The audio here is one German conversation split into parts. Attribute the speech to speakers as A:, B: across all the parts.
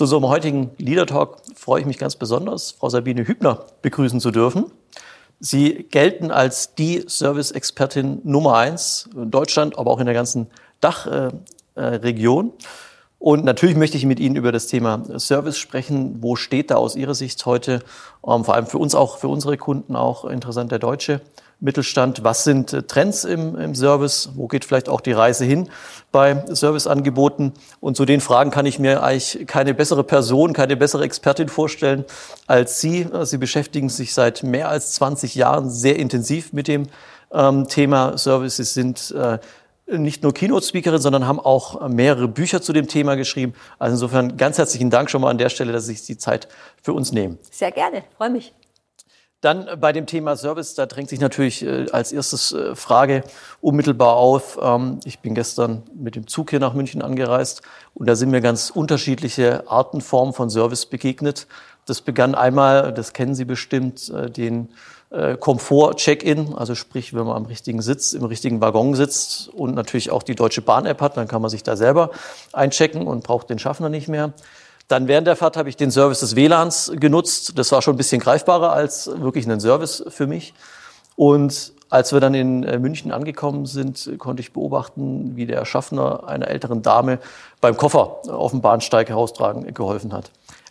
A: Zu unserem heutigen Leader Talk freue ich mich ganz besonders, Frau Sabine Hübner begrüßen zu dürfen. Sie gelten als die Service-Expertin Nummer eins in Deutschland, aber auch in der ganzen Dachregion. Und natürlich möchte ich mit Ihnen über das Thema Service sprechen. Wo steht da aus Ihrer Sicht heute, ähm, vor allem für uns auch, für unsere Kunden auch interessant der deutsche Mittelstand? Was sind äh, Trends im, im Service? Wo geht vielleicht auch die Reise hin bei Serviceangeboten? Und zu den Fragen kann ich mir eigentlich keine bessere Person, keine bessere Expertin vorstellen als Sie. Sie beschäftigen sich seit mehr als 20 Jahren sehr intensiv mit dem ähm, Thema Service. Sie sind äh, nicht nur Keynote-Speakerin, sondern haben auch mehrere Bücher zu dem Thema geschrieben. Also insofern ganz herzlichen Dank schon mal an der Stelle, dass Sie sich die Zeit für uns nehmen.
B: Sehr gerne, freue mich.
A: Dann bei dem Thema Service, da drängt sich natürlich äh, als erstes äh, Frage unmittelbar auf. Ähm, ich bin gestern mit dem Zug hier nach München angereist und da sind mir ganz unterschiedliche Arten, Formen von Service begegnet. Das begann einmal, das kennen Sie bestimmt, äh, Komfort-Check-in, also sprich, wenn man am richtigen Sitz, im richtigen Waggon sitzt und natürlich auch die Deutsche Bahn-App hat, dann kann man sich da selber einchecken und braucht den Schaffner nicht mehr. Dann während der Fahrt habe ich den Service des WLANs genutzt. Das war schon ein bisschen greifbarer als wirklich ein Service für mich. Und als wir dann in äh, München angekommen sind, konnte ich beobachten, wie der Schaffner einer älteren Dame beim Koffer auf dem Bahnsteig heraustragen geholfen hat.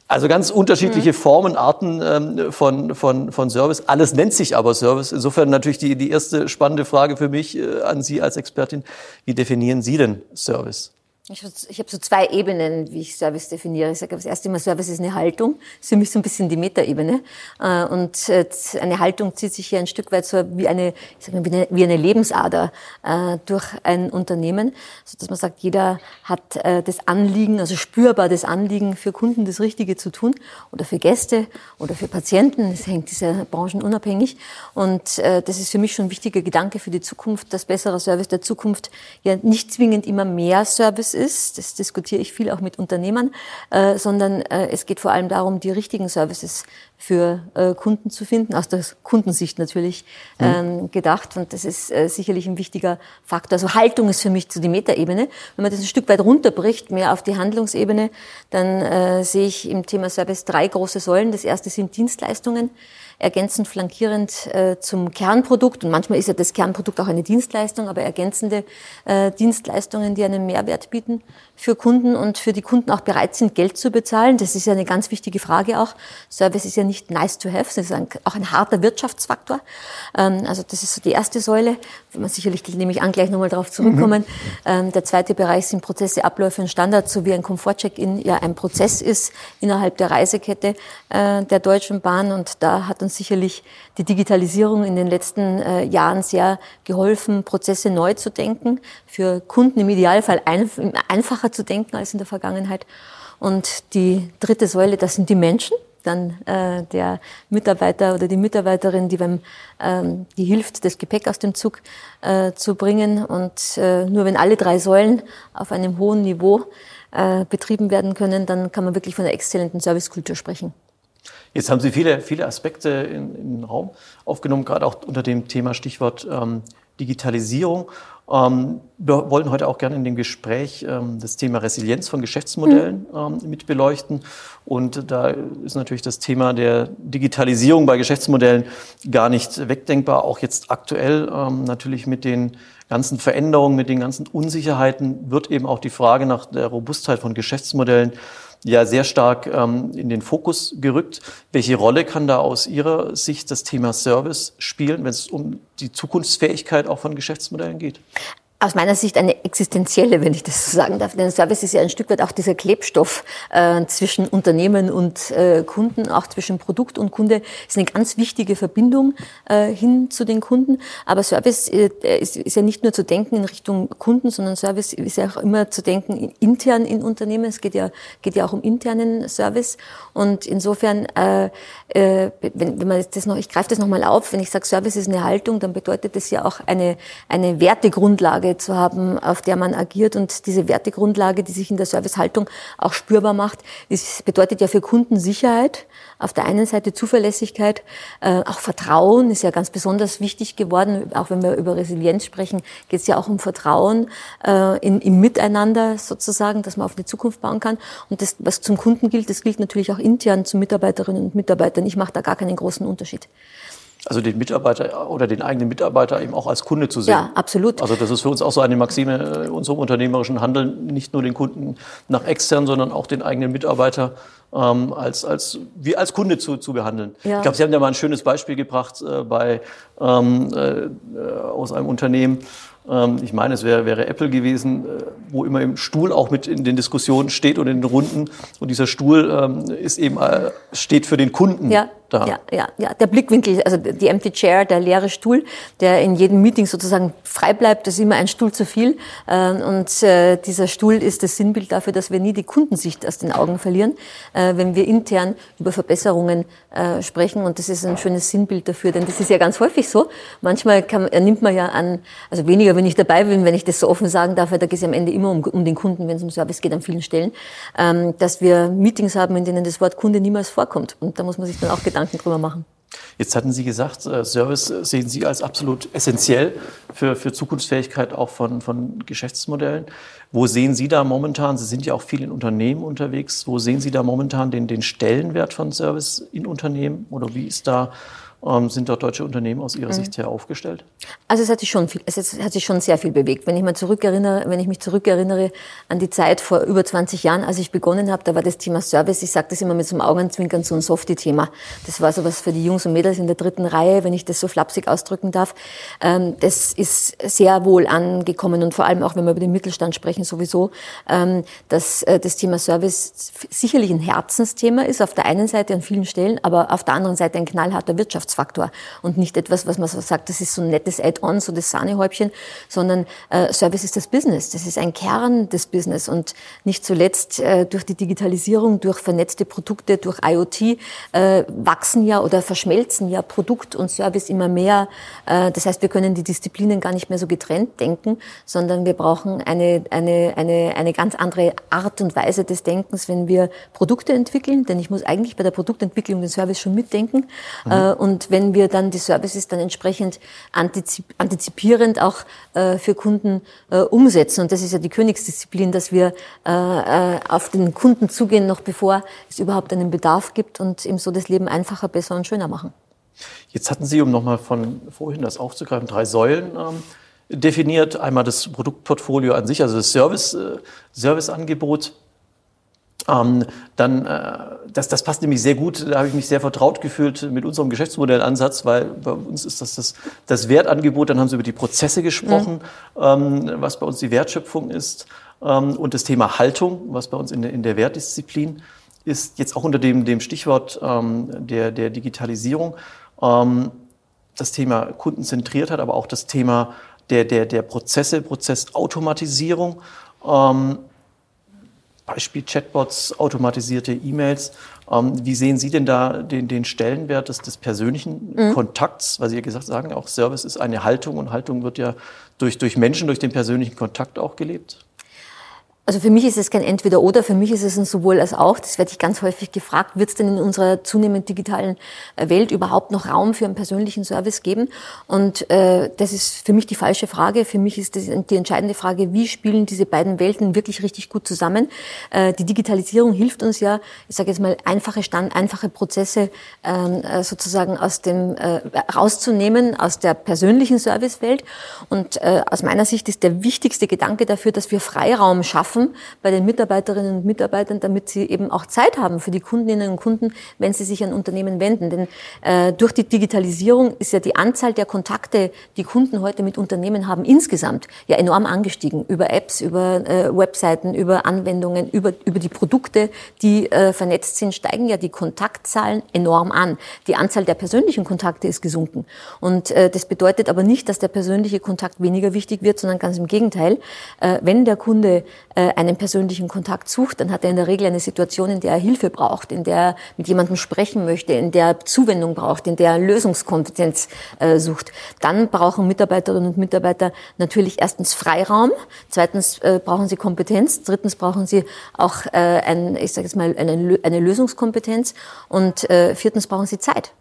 A: Also ganz unterschiedliche mhm. Formen, Arten ähm, von, von, von Service. Alles nennt sich aber Service. Insofern natürlich die, die erste spannende Frage für mich äh, an Sie als Expertin. Wie definieren Sie denn Service?
B: Ich, ich habe so zwei Ebenen, wie ich Service definiere. Ich sage das erste Mal, Service ist eine Haltung. Das ist für mich so ein bisschen die Metaebene. Äh, und äh, eine Haltung zieht sich hier ein Stück weit so wie eine, ich sag mal, wie eine, Lebensader äh, durch ein Unternehmen, so dass man sagt, jeder hat das Anliegen, also spürbar das Anliegen für Kunden das Richtige zu tun oder für Gäste oder für Patienten. Das hängt dieser branchenunabhängig. Und das ist für mich schon ein wichtiger Gedanke für die Zukunft, dass besserer Service der Zukunft ja nicht zwingend immer mehr Service ist, das diskutiere ich viel auch mit Unternehmern, äh, sondern äh, es geht vor allem darum, die richtigen Services für äh, Kunden zu finden, aus der Kundensicht natürlich mhm. ähm, gedacht. Und das ist äh, sicherlich ein wichtiger Faktor. Also Haltung ist für mich zu die Metaebene. Wenn man das ein Stück weit runterbricht, mehr auf die Handlungsebene, dann äh, sehe ich im Thema Service drei große Säulen. Das erste sind Dienstleistungen ergänzend flankierend äh, zum Kernprodukt. Und manchmal ist ja das Kernprodukt auch eine Dienstleistung, aber ergänzende äh, Dienstleistungen, die einen Mehrwert bieten für Kunden und für die Kunden auch bereit sind, Geld zu bezahlen. Das ist ja eine ganz wichtige Frage auch. Service ist ja nicht nice to have, es ist ein, auch ein harter Wirtschaftsfaktor. Ähm, also das ist so die erste Säule. Wenn man sicherlich, nehme ich an, gleich nochmal darauf zurückkommen. Mhm. Ähm, der zweite Bereich sind Prozesse, Abläufe und Standards, so wie ein Komfort-Check-in ja ein Prozess ist innerhalb der Reisekette äh, der Deutschen Bahn. Und da hat uns sicherlich die Digitalisierung in den letzten äh, Jahren sehr geholfen, Prozesse neu zu denken, für Kunden im Idealfall ein, einfacher zu denken als in der Vergangenheit. Und die dritte Säule, das sind die Menschen. Dann äh, der Mitarbeiter oder die Mitarbeiterin, die beim ähm, die hilft, das Gepäck aus dem Zug äh, zu bringen. Und äh, nur wenn alle drei Säulen auf einem hohen Niveau äh, betrieben werden können, dann kann man wirklich von einer exzellenten Servicekultur sprechen.
A: Jetzt haben Sie viele, viele Aspekte in, in den Raum aufgenommen, gerade auch unter dem Thema Stichwort ähm, Digitalisierung. Ähm, wir wollen heute auch gerne in dem Gespräch ähm, das Thema Resilienz von Geschäftsmodellen mhm. ähm, mit beleuchten. Und da ist natürlich das Thema der Digitalisierung bei Geschäftsmodellen gar nicht wegdenkbar. Auch jetzt aktuell natürlich mit den ganzen Veränderungen, mit den ganzen Unsicherheiten wird eben auch die Frage nach der Robustheit von Geschäftsmodellen ja sehr stark ähm, in den Fokus gerückt. Welche Rolle kann da aus Ihrer Sicht das Thema Service spielen, wenn es um die Zukunftsfähigkeit auch von Geschäftsmodellen geht?
B: Aus meiner Sicht eine existenzielle, wenn ich das so sagen darf. Denn Service ist ja ein Stück weit auch dieser Klebstoff äh, zwischen Unternehmen und äh, Kunden, auch zwischen Produkt und Kunde. ist eine ganz wichtige Verbindung äh, hin zu den Kunden. Aber Service äh, ist, ist, ja nicht nur zu denken in Richtung Kunden, sondern Service ist ja auch immer zu denken intern in Unternehmen. Es geht ja, geht ja auch um internen Service. Und insofern, äh, äh, wenn, wenn man das noch, ich greife das nochmal auf, wenn ich sage, Service ist eine Haltung, dann bedeutet das ja auch eine, eine Wertegrundlage Wertegrundlage zu haben, auf der man agiert. Und diese Wertegrundlage, die sich in der Servicehaltung auch spürbar macht, das bedeutet ja für Kunden Sicherheit. Auf der einen Seite Zuverlässigkeit, äh, auch Vertrauen ist ja ganz besonders wichtig geworden. Auch wenn wir über Resilienz sprechen, geht es ja auch um Vertrauen äh, in, im Miteinander sozusagen, dass man auf eine Zukunft bauen kann. Und das, was zum Kunden gilt, das gilt natürlich auch intern zu Mitarbeiterinnen und Mitarbeitern. Ich mache da gar keinen großen Unterschied.
A: Also den Mitarbeiter oder den eigenen Mitarbeiter eben auch als Kunde zu sehen.
B: Ja, absolut.
A: Also das ist für uns auch so eine Maxime in äh, unserem unternehmerischen Handeln, nicht nur den Kunden nach extern, sondern auch den eigenen Mitarbeiter ähm, als, als, wie als Kunde zu, zu behandeln. Ja. Ich glaube, Sie haben ja mal ein schönes Beispiel gebracht äh, bei, ähm, äh, aus einem Unternehmen, ähm, ich meine, es wäre, wäre Apple gewesen, äh, wo immer im Stuhl auch mit in den Diskussionen steht und in den Runden. Und dieser Stuhl ähm, ist eben, äh, steht für den Kunden.
B: Ja da. Ja, ja, ja. Der Blickwinkel, also die Empty Chair, der leere Stuhl, der in jedem Meeting sozusagen frei bleibt, ist immer ein Stuhl zu viel. Ähm, und äh, dieser Stuhl ist das Sinnbild dafür, dass wir nie die Kundensicht aus den Augen verlieren, äh, wenn wir intern über Verbesserungen äh, sprechen. Und das ist ein schönes Sinnbild dafür, denn das ist ja ganz häufig so. Manchmal kann, nimmt man ja an, also weniger, wenn ich dabei bin, wenn ich das so offen sagen darf, weil da geht es ja am Ende immer um, um den Kunden, wenn es um Service geht an vielen Stellen, ähm, dass wir Meetings haben, in denen das Wort Kunde niemals vorkommt. Und da muss man sich dann auch Gedanken Gedanken drüber machen.
A: Jetzt hatten Sie gesagt, äh, Service sehen Sie als absolut essentiell für, für Zukunftsfähigkeit auch von, von Geschäftsmodellen. Wo sehen Sie da momentan, Sie sind ja auch viel in Unternehmen unterwegs, wo sehen Sie da momentan den, den Stellenwert von Service in Unternehmen oder wie ist da ähm, sind dort deutsche Unternehmen aus Ihrer mhm. Sicht her aufgestellt?
B: Also es hat sich schon viel, es hat sich schon sehr viel bewegt. Wenn ich mal zurückerinnere, wenn ich mich zurückerinnere an die Zeit vor über 20 Jahren, als ich begonnen habe, da war das Thema Service, ich sage das immer mit so einem Augenzwinkern, so ein Softie-Thema. Das war so was für die Jungs und Mädels in der dritten Reihe, wenn ich das so flapsig ausdrücken darf. Ähm, das ist sehr wohl angekommen und vor allem auch, wenn wir über den Mittelstand sprechen, sowieso, ähm, dass äh, das Thema Service sicherlich ein Herzensthema ist, auf der einen Seite an vielen Stellen, aber auf der anderen Seite ein knallharter Wirtschafts Wirtschaftsfaktor und nicht etwas, was man so sagt, das ist so ein nettes Add-on, so das Sahnehäubchen, sondern äh, Service ist das Business. Das ist ein Kern des Business und nicht zuletzt äh, durch die Digitalisierung, durch vernetzte Produkte, durch IoT äh, wachsen ja oder verschmelzen ja Produkt und Service immer mehr. Äh, das heißt, wir können die Disziplinen gar nicht mehr so getrennt denken, sondern wir brauchen eine, eine, eine, eine ganz andere Art und Weise des Denkens, wenn wir Produkte entwickeln, denn ich muss eigentlich bei der Produktentwicklung den Service schon mitdenken mhm. äh, und und wenn wir dann die Services dann entsprechend antizip antizipierend auch äh, für Kunden äh, umsetzen, und das ist ja die Königsdisziplin, dass wir äh, äh, auf den Kunden zugehen, noch bevor es überhaupt einen Bedarf gibt und ihm so das Leben einfacher, besser und schöner machen.
A: Jetzt hatten Sie, um nochmal von vorhin das aufzugreifen, drei Säulen ähm, definiert. Einmal das Produktportfolio an sich, also das Service, äh, Serviceangebot ähm, dann, äh, das, das passt nämlich sehr gut, da habe ich mich sehr vertraut gefühlt mit unserem Geschäftsmodellansatz, weil bei uns ist das das, das Wertangebot, dann haben Sie über die Prozesse gesprochen, mhm. ähm, was bei uns die Wertschöpfung ist ähm, und das Thema Haltung, was bei uns in der, in der Wertdisziplin ist, jetzt auch unter dem, dem Stichwort ähm, der, der Digitalisierung, ähm, das Thema Kundenzentriertheit, aber auch das Thema der, der, der Prozesse, Prozessautomatisierung. Ähm, Beispiel Chatbots, automatisierte E-Mails. Ähm, wie sehen Sie denn da den, den Stellenwert des, des persönlichen mhm. Kontakts? Weil Sie ja gesagt sagen, auch Service ist eine Haltung und Haltung wird ja durch, durch Menschen, durch den persönlichen Kontakt auch gelebt.
B: Also für mich ist es kein Entweder-Oder, für mich ist es ein sowohl als auch. Das werde ich ganz häufig gefragt. Wird es denn in unserer zunehmend digitalen äh, Welt überhaupt noch Raum für einen persönlichen Service geben? Und äh, das ist für mich die falsche Frage. Für mich ist das die entscheidende Frage, wie spielen diese beiden Welten wirklich richtig gut zusammen? Äh, die Digitalisierung hilft uns ja, ich sage jetzt mal, einfache Stand, einfache Prozesse ähm, äh, sozusagen aus dem äh, rauszunehmen aus der persönlichen Servicewelt. Und äh, aus meiner Sicht ist der wichtigste Gedanke dafür, dass wir Freiraum schaffen schaffen bei den Mitarbeiterinnen und Mitarbeitern, damit sie eben auch Zeit haben für die Kundinnen und Kunden, wenn sie sich an Unternehmen wenden. Denn äh, durch die Digitalisierung ist ja die Anzahl der Kontakte, die Kunden heute mit Unternehmen haben, insgesamt ja enorm angestiegen. Über Apps, über äh, Webseiten, über Anwendungen, über, über die Produkte, die äh, vernetzt sind, steigen ja die Kontaktzahlen enorm an. Die Anzahl der persönlichen Kontakte ist gesunken. Und äh, das bedeutet aber nicht, dass der persönliche Kontakt weniger wichtig wird, sondern ganz im Gegenteil. Äh, wenn der Kunde äh, äh, einen persönlichen Kontakt sucht, dann hat er in der Regel eine Situation, in der er Hilfe braucht, in der er mit jemandem sprechen möchte, in der er Zuwendung braucht, in der er Lösungskompetenz äh, sucht. Dann brauchen Mitarbeiterinnen und Mitarbeiter natürlich erstens Freiraum, zweitens äh, brauchen sie Kompetenz, drittens brauchen sie auch äh, ein, ich sage jetzt mal eine, eine Lösungskompetenz und äh, viertens brauchen sie Zeit.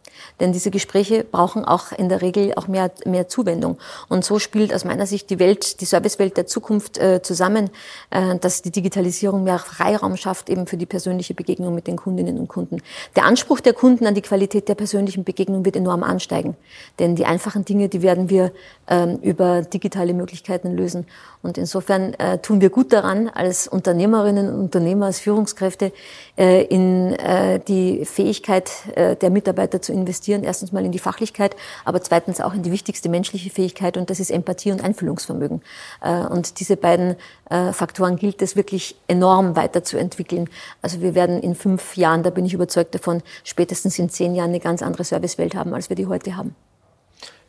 B: Denn diese Gespräche brauchen auch in der Regel auch mehr, mehr Zuwendung. Und so spielt aus meiner Sicht die Welt, die Servicewelt der Zukunft äh, zusammen, äh, dass die Digitalisierung mehr Freiraum schafft eben für die persönliche Begegnung mit den Kundinnen und Kunden. Der Anspruch der Kunden an die Qualität der persönlichen Begegnung wird enorm ansteigen. Denn die einfachen Dinge, die werden wir ähm, über digitale Möglichkeiten lösen. Und insofern äh, tun wir gut daran, als Unternehmerinnen und Unternehmer, als Führungskräfte äh, in äh, die Fähigkeit äh, der Mitarbeiter zu investieren. Erstens mal in die Fachlichkeit, aber zweitens auch in die wichtigste menschliche Fähigkeit und das ist Empathie und Einfühlungsvermögen. Äh, und diese beiden äh, Faktoren gilt es wirklich enorm weiterzuentwickeln. Also wir werden in fünf Jahren, da bin ich überzeugt davon, spätestens in zehn Jahren eine ganz andere Servicewelt haben, als wir die heute haben.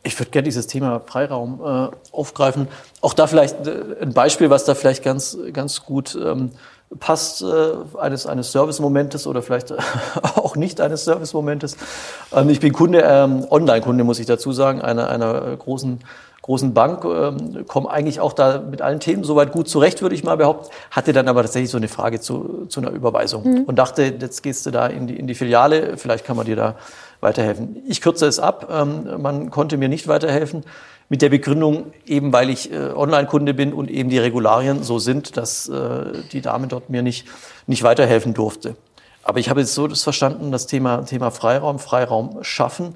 A: Ich würde gerne dieses Thema Freiraum äh, aufgreifen. Auch da vielleicht äh, ein Beispiel, was da vielleicht ganz, ganz gut ähm, passt, äh, eines, eines Service-Momentes oder vielleicht auch nicht eines Service-Momentes. Ähm, ich bin Kunde, ähm, Online-Kunde, muss ich dazu sagen, einer, einer großen großen Bank, ähm, komme eigentlich auch da mit allen Themen soweit gut zurecht, würde ich mal behaupten. Hatte dann aber tatsächlich so eine Frage zu, zu einer Überweisung mhm. und dachte, jetzt gehst du da in die, in die Filiale, vielleicht kann man dir da weiterhelfen. Ich kürze es ab. Ähm, man konnte mir nicht weiterhelfen mit der Begründung, eben weil ich äh, Online-Kunde bin und eben die Regularien so sind, dass äh, die Dame dort mir nicht, nicht weiterhelfen durfte. Aber ich habe jetzt so das verstanden, das Thema, Thema Freiraum, Freiraum schaffen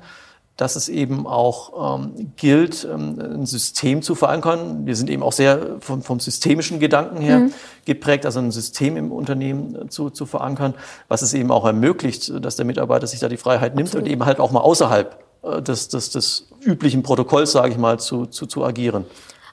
A: dass es eben auch ähm, gilt, ähm, ein System zu verankern. Wir sind eben auch sehr vom, vom systemischen Gedanken her mhm. geprägt, also ein System im Unternehmen zu, zu verankern, was es eben auch ermöglicht, dass der Mitarbeiter sich da die Freiheit nimmt Absolut. und eben halt auch mal außerhalb des, des, des üblichen Protokolls, sage ich mal, zu, zu, zu agieren.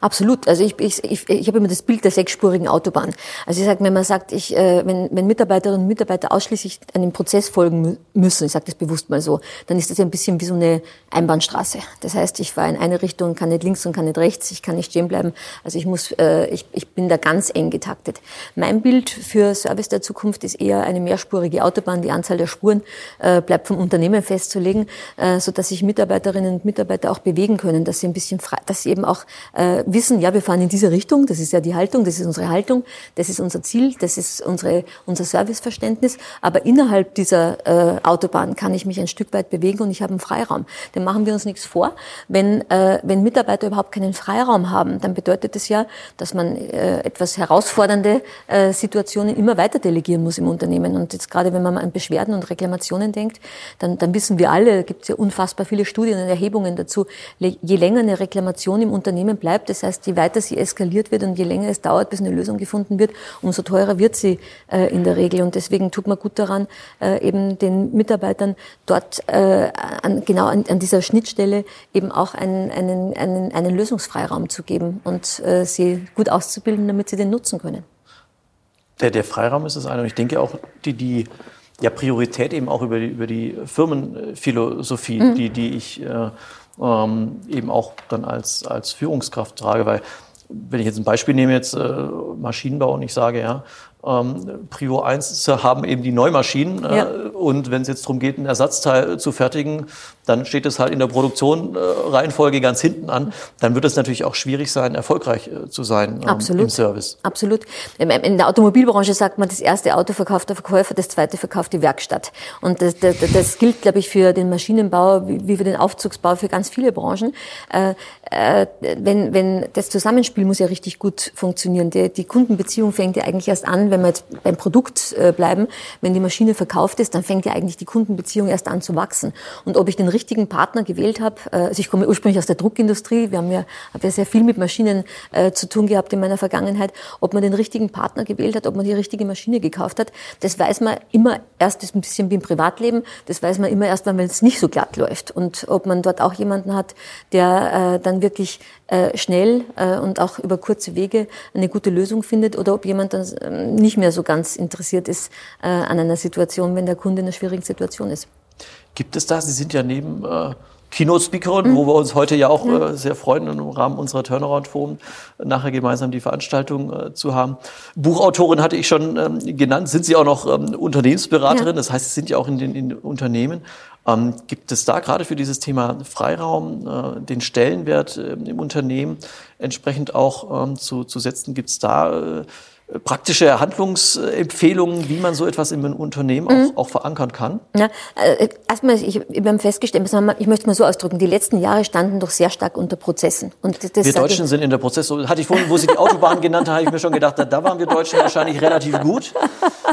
B: Absolut. Also ich, ich, ich, ich habe immer das Bild der sechsspurigen Autobahn. Also ich sage, wenn man sagt, ich, äh, wenn, wenn Mitarbeiterinnen und Mitarbeiter ausschließlich einem Prozess folgen müssen, ich sage das bewusst mal so, dann ist das ein bisschen wie so eine Einbahnstraße. Das heißt, ich fahre in eine Richtung, kann nicht links und kann nicht rechts, ich kann nicht stehen bleiben. Also ich muss, äh, ich, ich bin da ganz eng getaktet. Mein Bild für Service der Zukunft ist eher eine mehrspurige Autobahn. Die Anzahl der Spuren äh, bleibt vom Unternehmen festzulegen, äh, so dass sich Mitarbeiterinnen und Mitarbeiter auch bewegen können, dass sie ein bisschen frei, dass sie eben auch äh, wissen, ja, wir fahren in diese Richtung, das ist ja die Haltung, das ist unsere Haltung, das ist unser Ziel, das ist unsere, unser Serviceverständnis. Aber innerhalb dieser äh, Autobahn kann ich mich ein Stück weit bewegen und ich habe einen Freiraum. Dann machen wir uns nichts vor. Wenn, äh, wenn Mitarbeiter überhaupt keinen Freiraum haben, dann bedeutet das ja, dass man äh, etwas herausfordernde äh, Situationen immer weiter delegieren muss im Unternehmen. Und jetzt gerade, wenn man an Beschwerden und Reklamationen denkt, dann, dann wissen wir alle, gibt es ja unfassbar viele Studien und Erhebungen dazu, je länger eine Reklamation im Unternehmen bleibt, das heißt, je weiter sie eskaliert wird und je länger es dauert, bis eine Lösung gefunden wird, umso teurer wird sie äh, in der Regel. Und deswegen tut man gut daran, äh, eben den Mitarbeitern dort äh, an, genau an, an, dieser Schnittstelle eben auch einen, einen, einen, einen Lösungsfreiraum zu geben und äh, sie gut auszubilden, damit sie den nutzen können.
A: Der, der Freiraum ist das eine. Und ich denke auch, die, die ja, Priorität eben auch über die, über die Firmenphilosophie, mhm. die, die ich äh, ähm, eben auch dann als, als Führungskraft trage. Weil wenn ich jetzt ein Beispiel nehme, jetzt äh, Maschinenbau und ich sage, ja, ähm, Prio 1 haben eben die Neumaschinen. Äh, ja. Und wenn es jetzt darum geht, ein Ersatzteil zu fertigen, dann steht es halt in der Produktion äh, Reihenfolge ganz hinten an. Dann wird es natürlich auch schwierig sein, erfolgreich äh, zu sein
B: ähm, im Service. Absolut. In der Automobilbranche sagt man, das erste Auto verkauft der Verkäufer, das zweite verkauft die Werkstatt. Und das, das, das gilt, glaube ich, für den Maschinenbau wie für den Aufzugsbau, für ganz viele Branchen. Äh, äh, wenn, wenn das Zusammenspiel muss ja richtig gut funktionieren. Die, die Kundenbeziehung fängt ja eigentlich erst an, wenn wir jetzt beim Produkt äh, bleiben, wenn die Maschine verkauft ist, dann fängt ja eigentlich die Kundenbeziehung erst an zu wachsen. Und ob ich den richtigen Partner gewählt habe, äh, also ich komme ursprünglich aus der Druckindustrie, wir haben ja, hab ja sehr viel mit Maschinen äh, zu tun gehabt in meiner Vergangenheit, ob man den richtigen Partner gewählt hat, ob man die richtige Maschine gekauft hat, das weiß man immer erst, ist ein bisschen wie im Privatleben, das weiß man immer erst, wenn es nicht so glatt läuft. Und ob man dort auch jemanden hat, der äh, dann wirklich äh, schnell äh, und auch über kurze Wege eine gute Lösung findet oder ob jemand dann ähm, nicht mehr so ganz interessiert ist äh, an einer Situation, wenn der Kunde in einer schwierigen Situation ist.
A: Gibt es da, Sie sind ja neben Keynote-Speakerin, mhm. wo wir uns heute ja auch äh, sehr freuen, im Rahmen unserer Turnaround-Forum nachher gemeinsam die Veranstaltung äh, zu haben. Buchautorin hatte ich schon ähm, genannt. Sind Sie auch noch ähm, Unternehmensberaterin? Ja. Das heißt, Sie sind ja auch in den in Unternehmen. Ähm, gibt es da gerade für dieses Thema Freiraum äh, den Stellenwert äh, im Unternehmen entsprechend auch ähm, zu, zu setzen? Gibt es da äh, praktische Handlungsempfehlungen, wie man so etwas in einem Unternehmen mhm. auch, auch, verankern kann?
B: Ja, äh, erstmal, ich, wir haben festgestellt, ich möchte es mal so ausdrücken, die letzten Jahre standen doch sehr stark unter Prozessen.
A: Und das wir Deutschen sind in der Prozess, hatte ich vorhin, wo Sie die Autobahn genannt haben, habe ich mir schon gedacht, da waren wir Deutschen wahrscheinlich relativ gut.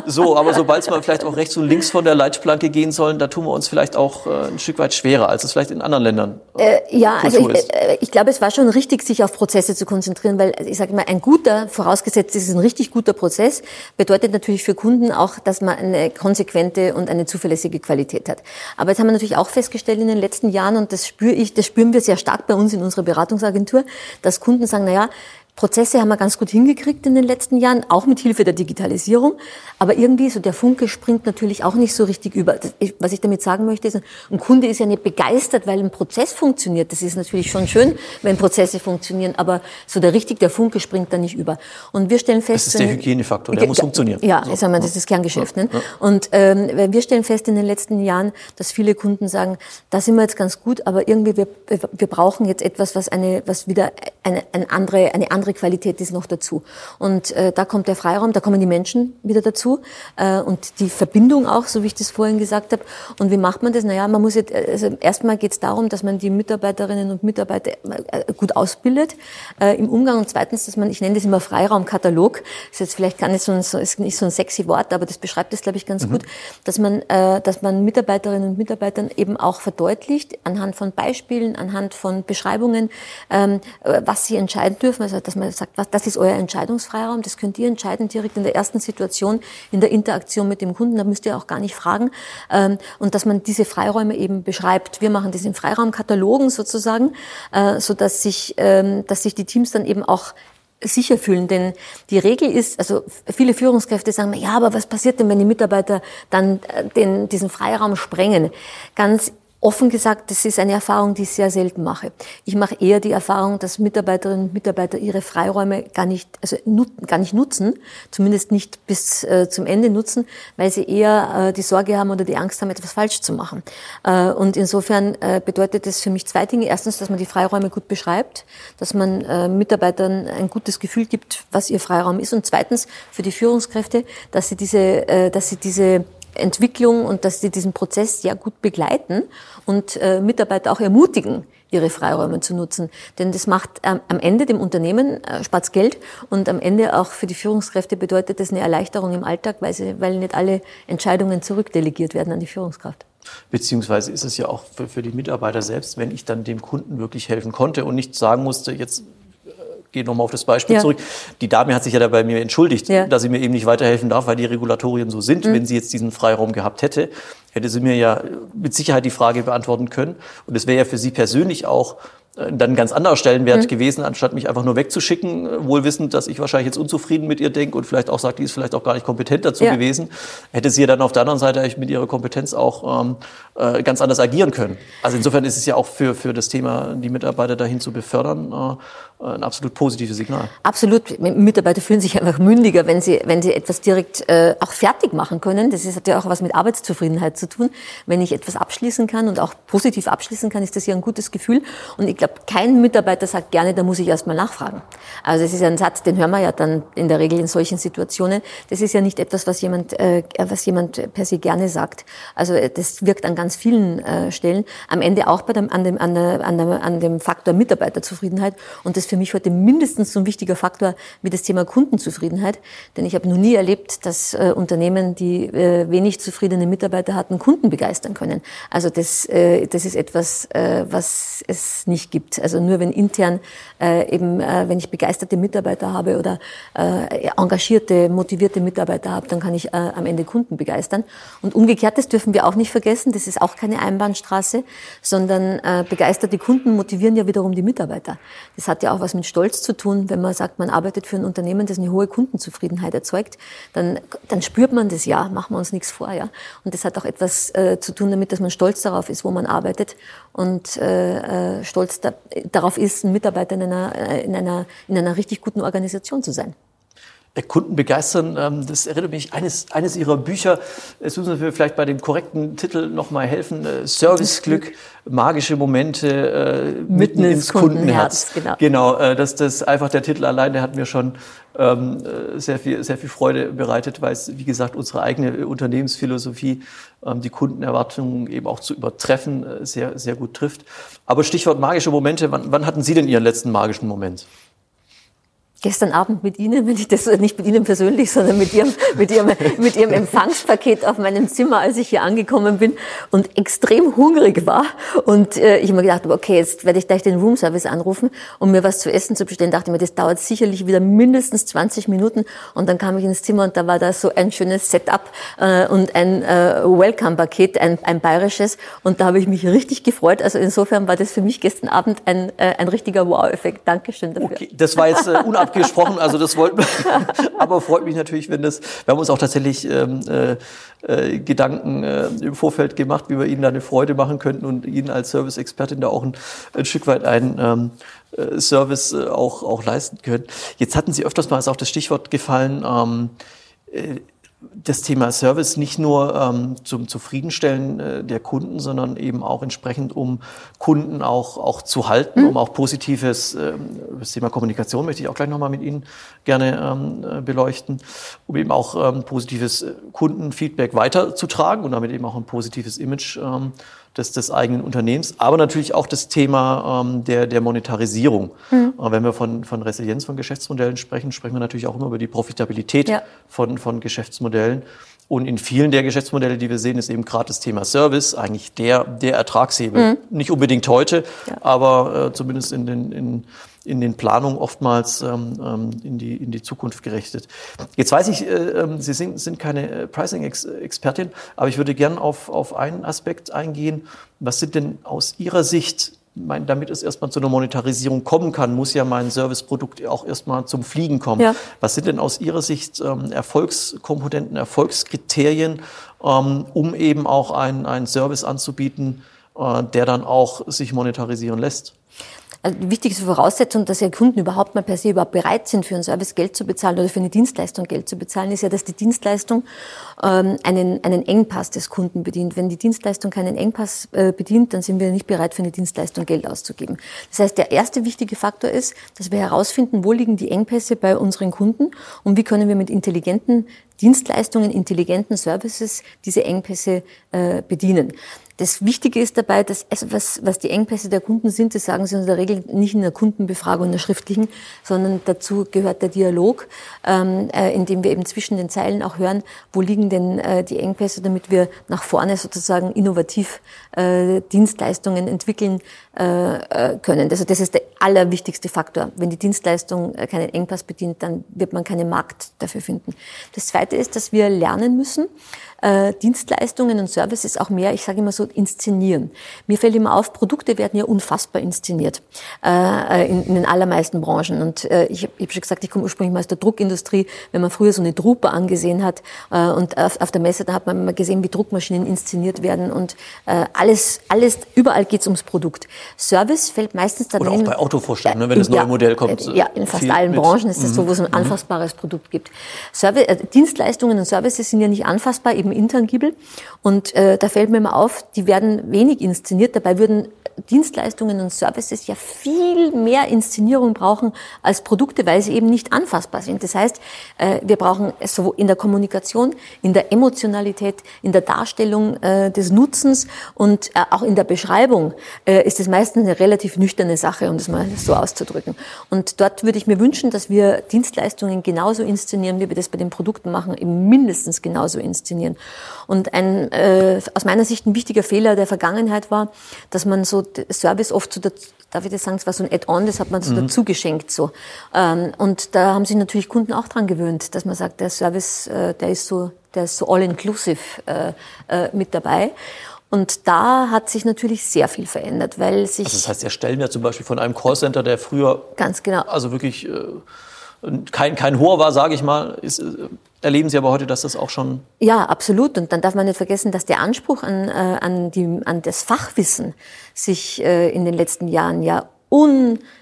A: So, aber sobald es mal vielleicht auch rechts und links von der Leitplanke gehen sollen, da tun wir uns vielleicht auch äh, ein Stück weit schwerer, als es vielleicht in anderen Ländern
B: äh, Ja, also ich, äh, ich glaube, es war schon richtig, sich auf Prozesse zu konzentrieren, weil ich sage mal, ein guter, vorausgesetzt ist ein richtig guter Prozess, bedeutet natürlich für Kunden auch, dass man eine konsequente und eine zuverlässige Qualität hat. Aber jetzt haben wir natürlich auch festgestellt in den letzten Jahren, und das spüre ich, das spüren wir sehr stark bei uns in unserer Beratungsagentur, dass Kunden sagen, na ja, Prozesse haben wir ganz gut hingekriegt in den letzten Jahren, auch mit Hilfe der Digitalisierung. Aber irgendwie so der Funke springt natürlich auch nicht so richtig über. Was ich damit sagen möchte, ist, ein Kunde ist ja nicht begeistert, weil ein Prozess funktioniert. Das ist natürlich schon schön, wenn Prozesse funktionieren, aber so der richtig, der Funke springt da nicht über. Und wir stellen fest...
A: Das ist der Hygienefaktor, der muss funktionieren.
B: Ja, so. sagen wir, das ist das Kerngeschäft. Ne? Und ähm, wir stellen fest in den letzten Jahren, dass viele Kunden sagen, da sind wir jetzt ganz gut, aber irgendwie wir, wir brauchen jetzt etwas, was eine, was wieder eine, eine andere, eine andere andere Qualität ist noch dazu. Und äh, da kommt der Freiraum, da kommen die Menschen wieder dazu äh, und die Verbindung auch, so wie ich das vorhin gesagt habe. Und wie macht man das? Naja, man muss jetzt, also erstmal geht es darum, dass man die Mitarbeiterinnen und Mitarbeiter äh, gut ausbildet äh, im Umgang und zweitens, dass man, ich nenne das immer Freiraumkatalog, ist jetzt vielleicht gar nicht so ein, so, ist nicht so ein sexy Wort, aber das beschreibt es, glaube ich, ganz mhm. gut, dass man, äh, dass man Mitarbeiterinnen und Mitarbeitern eben auch verdeutlicht, anhand von Beispielen, anhand von Beschreibungen, ähm, was sie entscheiden dürfen, also dass man sagt, was, das ist euer Entscheidungsfreiraum, das könnt ihr entscheiden direkt in der ersten Situation, in der Interaktion mit dem Kunden, da müsst ihr auch gar nicht fragen. Ähm, und dass man diese Freiräume eben beschreibt. Wir machen das in Freiraumkatalogen sozusagen, äh, so dass sich, ähm, dass sich die Teams dann eben auch sicher fühlen. Denn die Regel ist, also viele Führungskräfte sagen, ja, aber was passiert denn, wenn die Mitarbeiter dann äh, den, diesen Freiraum sprengen? Ganz Offen gesagt, das ist eine Erfahrung, die ich sehr selten mache. Ich mache eher die Erfahrung, dass Mitarbeiterinnen und Mitarbeiter ihre Freiräume gar nicht, also gar nicht nutzen, zumindest nicht bis äh, zum Ende nutzen, weil sie eher äh, die Sorge haben oder die Angst haben, etwas falsch zu machen. Äh, und insofern äh, bedeutet das für mich zwei Dinge. Erstens, dass man die Freiräume gut beschreibt, dass man äh, Mitarbeitern ein gutes Gefühl gibt, was ihr Freiraum ist. Und zweitens für die Führungskräfte, dass sie diese, äh, dass sie diese Entwicklung und dass sie diesen Prozess sehr gut begleiten und äh, Mitarbeiter auch ermutigen, ihre Freiräume zu nutzen. Denn das macht ähm, am Ende dem Unternehmen äh, spart Geld und am Ende auch für die Führungskräfte bedeutet das eine Erleichterung im Alltag, weil, sie, weil nicht alle Entscheidungen zurückdelegiert werden an die Führungskraft.
A: Beziehungsweise ist es ja auch für, für die Mitarbeiter selbst, wenn ich dann dem Kunden wirklich helfen konnte und nicht sagen musste, jetzt gehe nochmal auf das Beispiel ja. zurück. Die Dame hat sich ja da bei mir entschuldigt, ja. dass sie mir eben nicht weiterhelfen darf, weil die Regulatorien so sind. Mhm. Wenn sie jetzt diesen Freiraum gehabt hätte, hätte sie mir ja mit Sicherheit die Frage beantworten können. Und es wäre ja für sie persönlich auch dann ganz anderer Stellenwert mhm. gewesen, anstatt mich einfach nur wegzuschicken, wohl wissend, dass ich wahrscheinlich jetzt unzufrieden mit ihr denke und vielleicht auch sagt, die ist vielleicht auch gar nicht kompetent dazu ja. gewesen, hätte sie ja dann auf der anderen Seite mit ihrer Kompetenz auch ähm, äh, ganz anders agieren können. Also insofern ist es ja auch für, für das Thema, die Mitarbeiter dahin zu befördern, äh, ein absolut positives Signal.
B: Absolut. Mitarbeiter fühlen sich einfach mündiger, wenn sie, wenn sie etwas direkt äh, auch fertig machen können. Das ist, hat ja auch was mit Arbeitszufriedenheit zu tun. Wenn ich etwas abschließen kann und auch positiv abschließen kann, ist das ja ein gutes Gefühl. Und ich glaube, kein Mitarbeiter sagt gerne, da muss ich erst mal nachfragen. Also das ist ein Satz, den hören wir ja dann in der Regel in solchen Situationen. Das ist ja nicht etwas, was jemand, äh, was jemand per se gerne sagt. Also äh, das wirkt an ganz vielen äh, Stellen. Am Ende auch bei dem, an, dem, an, der, an, der, an dem Faktor Mitarbeiterzufriedenheit. Und das für mich heute mindestens so ein wichtiger Faktor wie das Thema Kundenzufriedenheit. Denn ich habe noch nie erlebt, dass äh, Unternehmen, die äh, wenig zufriedene Mitarbeiter hatten, Kunden begeistern können. Also das, äh, das ist etwas, äh, was es nicht gibt gibt. Also nur wenn intern äh, eben, äh, wenn ich begeisterte Mitarbeiter habe oder äh, engagierte, motivierte Mitarbeiter habe, dann kann ich äh, am Ende Kunden begeistern. Und umgekehrt, das dürfen wir auch nicht vergessen, das ist auch keine Einbahnstraße, sondern äh, begeisterte Kunden motivieren ja wiederum die Mitarbeiter. Das hat ja auch was mit Stolz zu tun, wenn man sagt, man arbeitet für ein Unternehmen, das eine hohe Kundenzufriedenheit erzeugt, dann, dann spürt man das ja, machen wir uns nichts vor. Ja? Und das hat auch etwas äh, zu tun damit, dass man stolz darauf ist, wo man arbeitet und äh, äh stolz da, darauf ist, ein Mitarbeiter in einer, äh, in, einer, in einer richtig guten Organisation zu sein.
A: Kunden begeistern. Ähm, das erinnert mich eines, eines Ihrer Bücher. Es müssen wir vielleicht bei dem korrekten Titel noch mal helfen. Äh, Serviceglück, magische Momente äh, mitten, mitten ins Kundenherz. Kundenherz, genau. genau, äh, das, das einfach der Titel allein, der hat mir schon ähm, sehr viel, sehr viel Freude bereitet, weil es, wie gesagt, unsere eigene Unternehmensphilosophie, ähm, die Kundenerwartungen eben auch zu übertreffen, sehr, sehr gut trifft. Aber Stichwort magische Momente. Wann, wann hatten Sie denn Ihren letzten magischen Moment?
B: Gestern Abend mit Ihnen, wenn ich das nicht mit Ihnen persönlich, sondern mit Ihrem, mit Ihrem, mit Ihrem Empfangspaket auf meinem Zimmer, als ich hier angekommen bin und extrem hungrig war und äh, ich mir gedacht habe, okay, jetzt werde ich gleich den Roomservice anrufen, um mir was zu essen zu bestellen. Dachte mir, das dauert sicherlich wieder mindestens 20 Minuten und dann kam ich ins Zimmer und da war da so ein schönes Setup äh, und ein äh, Welcome-Paket, ein, ein bayerisches und da habe ich mich richtig gefreut. Also insofern war das für mich gestern Abend ein, äh, ein richtiger Wow-Effekt. Dankeschön dafür.
A: Okay, das war jetzt äh, abgesprochen, also das wollten wir. Aber freut mich natürlich, wenn das, wir haben uns auch tatsächlich ähm, äh, äh, Gedanken äh, im Vorfeld gemacht, wie wir Ihnen da eine Freude machen könnten und Ihnen als Service-Expertin da auch ein, ein Stück weit einen ähm, äh, Service äh, auch, auch leisten können. Jetzt hatten Sie öfters mal ist auch das Stichwort gefallen, ähm, äh, das Thema Service nicht nur ähm, zum Zufriedenstellen äh, der Kunden, sondern eben auch entsprechend, um Kunden auch, auch zu halten, mhm. um auch positives, ähm, das Thema Kommunikation möchte ich auch gleich nochmal mit Ihnen gerne ähm, äh, beleuchten, um eben auch ähm, positives äh, Kundenfeedback weiterzutragen und damit eben auch ein positives Image ähm, des, des eigenen Unternehmens, aber natürlich auch das Thema ähm, der, der Monetarisierung. Mhm. Äh, wenn wir von, von Resilienz von Geschäftsmodellen sprechen, sprechen wir natürlich auch immer über die Profitabilität ja. von, von Geschäftsmodellen. Und in vielen der Geschäftsmodelle, die wir sehen, ist eben gerade das Thema Service eigentlich der, der Ertragshebel. Mhm. Nicht unbedingt heute, ja. aber äh, zumindest in den, in, in den Planungen oftmals ähm, ähm in, die, in die Zukunft gerichtet. Jetzt weiß ich, äh, ähm, Sie sind, sind keine äh, Pricing-Expertin, aber ich würde gern auf, auf einen Aspekt eingehen. Was sind denn aus Ihrer Sicht mein, damit es erstmal zu einer Monetarisierung kommen kann, muss ja mein Serviceprodukt auch erstmal zum Fliegen kommen. Ja. Was sind denn aus Ihrer Sicht ähm, Erfolgskomponenten, Erfolgskriterien, ähm, um eben auch einen Service anzubieten, äh, der dann auch sich monetarisieren lässt?
B: Also die wichtigste Voraussetzung, dass ja Kunden überhaupt mal per se überhaupt bereit sind, für einen Service Geld zu bezahlen oder für eine Dienstleistung Geld zu bezahlen, ist ja, dass die Dienstleistung ähm, einen, einen Engpass des Kunden bedient. Wenn die Dienstleistung keinen Engpass äh, bedient, dann sind wir nicht bereit, für eine Dienstleistung Geld auszugeben. Das heißt, der erste wichtige Faktor ist, dass wir herausfinden, wo liegen die Engpässe bei unseren Kunden und wie können wir mit intelligenten Dienstleistungen, intelligenten Services diese Engpässe äh, bedienen. Das Wichtige ist dabei, dass also was, was die Engpässe der Kunden sind, das sagen sie in der Regel nicht in der Kundenbefragung, in der schriftlichen, sondern dazu gehört der Dialog, ähm, äh, in dem wir eben zwischen den Zeilen auch hören, wo liegen denn äh, die Engpässe, damit wir nach vorne sozusagen innovativ äh, Dienstleistungen entwickeln äh, äh können. Also das ist der allerwichtigste Faktor. Wenn die Dienstleistung äh, keinen Engpass bedient, dann wird man keinen Markt dafür finden. Das Zweite ist, dass wir lernen müssen, äh, Dienstleistungen und Services auch mehr, ich sage immer so, inszenieren. Mir fällt immer auf, Produkte werden ja unfassbar inszeniert äh, in, in den allermeisten Branchen. Und äh, ich, ich habe schon gesagt, ich komme ursprünglich mal aus der Druckindustrie. Wenn man früher so eine Drupe angesehen hat äh, und auf, auf der Messe, da hat man immer gesehen, wie Druckmaschinen inszeniert werden und äh, alles, alles, überall geht es ums Produkt. Service fällt meistens
A: dann Oder auch bei Autovorstellungen, ne, wenn das neue Modell kommt.
B: Ja, in fast allen Branchen ist es so, wo es ein mhm. anfassbares Produkt gibt. Service, äh, Dienstleistungen und Services sind ja nicht anfassbar, eben intangibel. Und äh, da fällt mir immer auf, die werden wenig inszeniert. Dabei würden Dienstleistungen und Services ja viel mehr Inszenierung brauchen als Produkte, weil sie eben nicht anfassbar sind. Das heißt, äh, wir brauchen so in der Kommunikation, in der Emotionalität, in der Darstellung äh, des Nutzens und äh, auch in der Beschreibung ist es meistens eine relativ nüchterne Sache, um das mal so auszudrücken. Und dort würde ich mir wünschen, dass wir Dienstleistungen genauso inszenieren, wie wir das bei den Produkten machen, eben mindestens genauso inszenieren. Und ein äh, aus meiner Sicht ein wichtiger Fehler der Vergangenheit war, dass man so Service oft so darf ich das sagen, es war so ein Add-on, das hat man so mhm. dazu geschenkt. So. Ähm, und da haben sich natürlich Kunden auch dran gewöhnt, dass man sagt, der Service, äh, der ist so, der ist so all-inclusive äh, äh, mit dabei. Und da hat sich natürlich sehr viel verändert, weil sich.
A: Also das heißt, erstellen ja zum Beispiel von einem Callcenter, der früher.
B: Ganz genau.
A: Also wirklich äh, kein, kein hoher war, sage ich mal, ist, äh, erleben Sie aber heute, dass das auch schon.
B: Ja, absolut. Und dann darf man nicht vergessen, dass der Anspruch an, äh, an, die, an das Fachwissen sich äh, in den letzten Jahren ja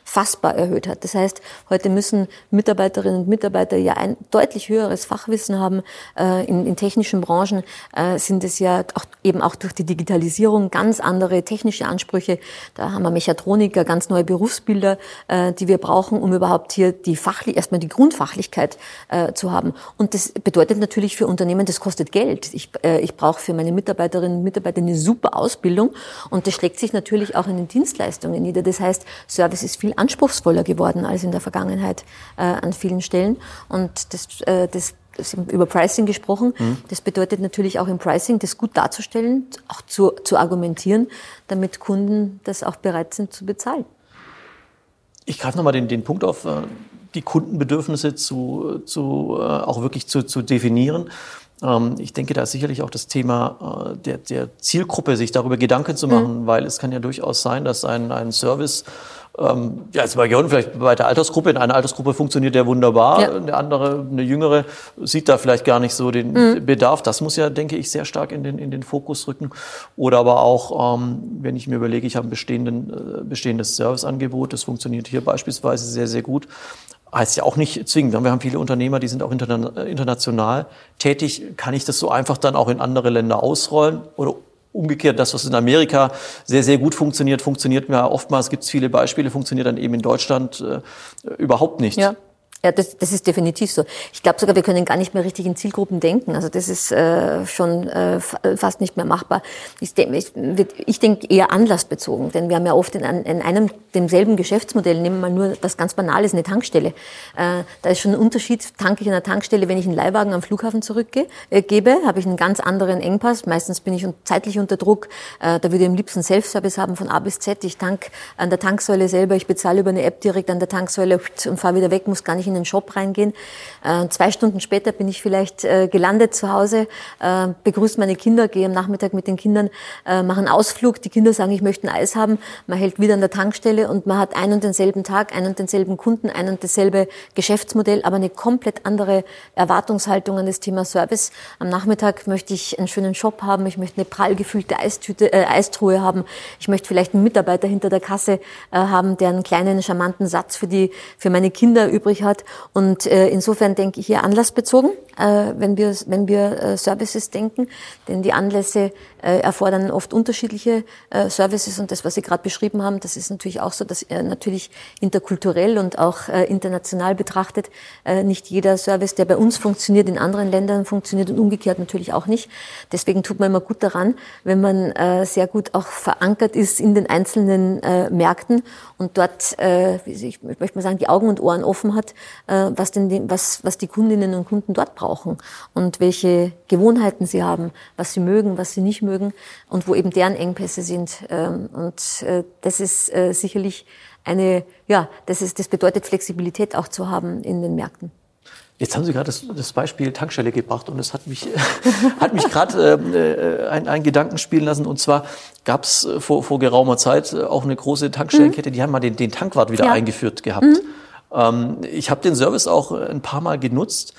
B: unfassbar erhöht hat. Das heißt, heute müssen Mitarbeiterinnen und Mitarbeiter ja ein deutlich höheres Fachwissen haben. Äh, in, in technischen Branchen äh, sind es ja auch, eben auch durch die Digitalisierung ganz andere technische Ansprüche. Da haben wir Mechatroniker, ganz neue Berufsbilder, äh, die wir brauchen, um überhaupt hier die fachlich, erstmal die Grundfachlichkeit zu haben. Und das bedeutet natürlich für Unternehmen, das kostet Geld. Ich, ich brauche für meine Mitarbeiterinnen und Mitarbeiter eine super Ausbildung und das schlägt sich natürlich auch in den Dienstleistungen nieder. Das heißt, Service ist viel anspruchsvoller geworden als in der Vergangenheit äh, an vielen Stellen. Und das, äh, das über Pricing gesprochen. Mhm. Das bedeutet natürlich auch im Pricing, das gut darzustellen, auch zu, zu argumentieren, damit Kunden das auch bereit sind zu bezahlen.
A: Ich greife nochmal den, den Punkt auf, äh, die Kundenbedürfnisse zu, zu, äh, auch wirklich zu, zu definieren. Ähm, ich denke, da ist sicherlich auch das Thema äh, der, der Zielgruppe, sich darüber Gedanken zu machen, mhm. weil es kann ja durchaus sein, dass ein, ein Service ähm, ja, jetzt bei Jörn vielleicht bei der Altersgruppe, in einer Altersgruppe funktioniert der wunderbar, ja. eine andere, eine jüngere, sieht da vielleicht gar nicht so den mhm. Bedarf. Das muss ja, denke ich, sehr stark in den, in den Fokus rücken. Oder aber auch, ähm, wenn ich mir überlege, ich habe ein bestehenden, äh, bestehendes Serviceangebot, das funktioniert hier beispielsweise sehr, sehr gut heißt ja auch nicht zwingend. Wir haben viele Unternehmer, die sind auch international tätig. Kann ich das so einfach dann auch in andere Länder ausrollen? Oder umgekehrt, das, was in Amerika sehr, sehr gut funktioniert, funktioniert mir oftmals, gibt es viele Beispiele, funktioniert dann eben in Deutschland äh, überhaupt nicht.
B: Ja. Ja, das, das ist definitiv so. Ich glaube sogar, wir können gar nicht mehr richtig in Zielgruppen denken. Also das ist äh, schon äh, fast nicht mehr machbar. Ich, denke ich, ich denk eher anlassbezogen, denn wir haben ja oft in, in einem demselben Geschäftsmodell, nehmen wir mal nur was ganz Banales, eine Tankstelle. Äh, da ist schon ein Unterschied, tanke ich in einer Tankstelle, wenn ich einen Leihwagen am Flughafen zurückgebe, äh, habe ich einen ganz anderen Engpass. Meistens bin ich zeitlich unter Druck. Äh, da würde ich am liebsten Self-Service haben von A bis Z. Ich tank an der Tanksäule selber, ich bezahle über eine App direkt an der Tanksäule und fahre wieder weg, muss gar nicht in den Shop reingehen. Äh, zwei Stunden später bin ich vielleicht äh, gelandet zu Hause, äh, begrüße meine Kinder, gehe am Nachmittag mit den Kindern, äh, mache einen Ausflug. Die Kinder sagen, ich möchte ein Eis haben. Man hält wieder an der Tankstelle und man hat einen und denselben Tag, einen und denselben Kunden, ein und dasselbe Geschäftsmodell, aber eine komplett andere Erwartungshaltung an das Thema Service. Am Nachmittag möchte ich einen schönen Shop haben, ich möchte eine prall gefüllte Eistüte, äh, Eistruhe haben, ich möchte vielleicht einen Mitarbeiter hinter der Kasse äh, haben, der einen kleinen, charmanten Satz für, die, für meine Kinder übrig hat und äh, insofern denke ich hier anlassbezogen, äh, wenn wir, wenn wir äh, Services denken, denn die Anlässe äh, erfordern oft unterschiedliche äh, Services. Und das, was Sie gerade beschrieben haben, das ist natürlich auch so, dass äh, natürlich interkulturell und auch äh, international betrachtet äh, nicht jeder Service, der bei uns funktioniert, in anderen Ländern funktioniert und umgekehrt natürlich auch nicht. Deswegen tut man immer gut daran, wenn man äh, sehr gut auch verankert ist in den einzelnen äh, Märkten und dort, äh, ich möchte mal sagen, die Augen und Ohren offen hat, was, denn die, was, was die Kundinnen und Kunden dort brauchen und welche Gewohnheiten sie haben, was sie mögen, was sie nicht mögen und wo eben deren Engpässe sind. Ähm, und äh, das ist äh, sicherlich eine, ja, das, ist, das bedeutet Flexibilität auch zu haben in den Märkten.
A: Jetzt haben Sie gerade das, das, Beispiel Tankstelle gebracht und es hat mich, hat mich gerade äh, ein, ein Gedanken spielen lassen. Und zwar gab es vor, vor geraumer Zeit auch eine große Tankstellenkette, mhm. die haben mal den, den Tankwart wieder ja. eingeführt gehabt. Mhm. Ähm, ich habe den Service auch ein paar Mal genutzt.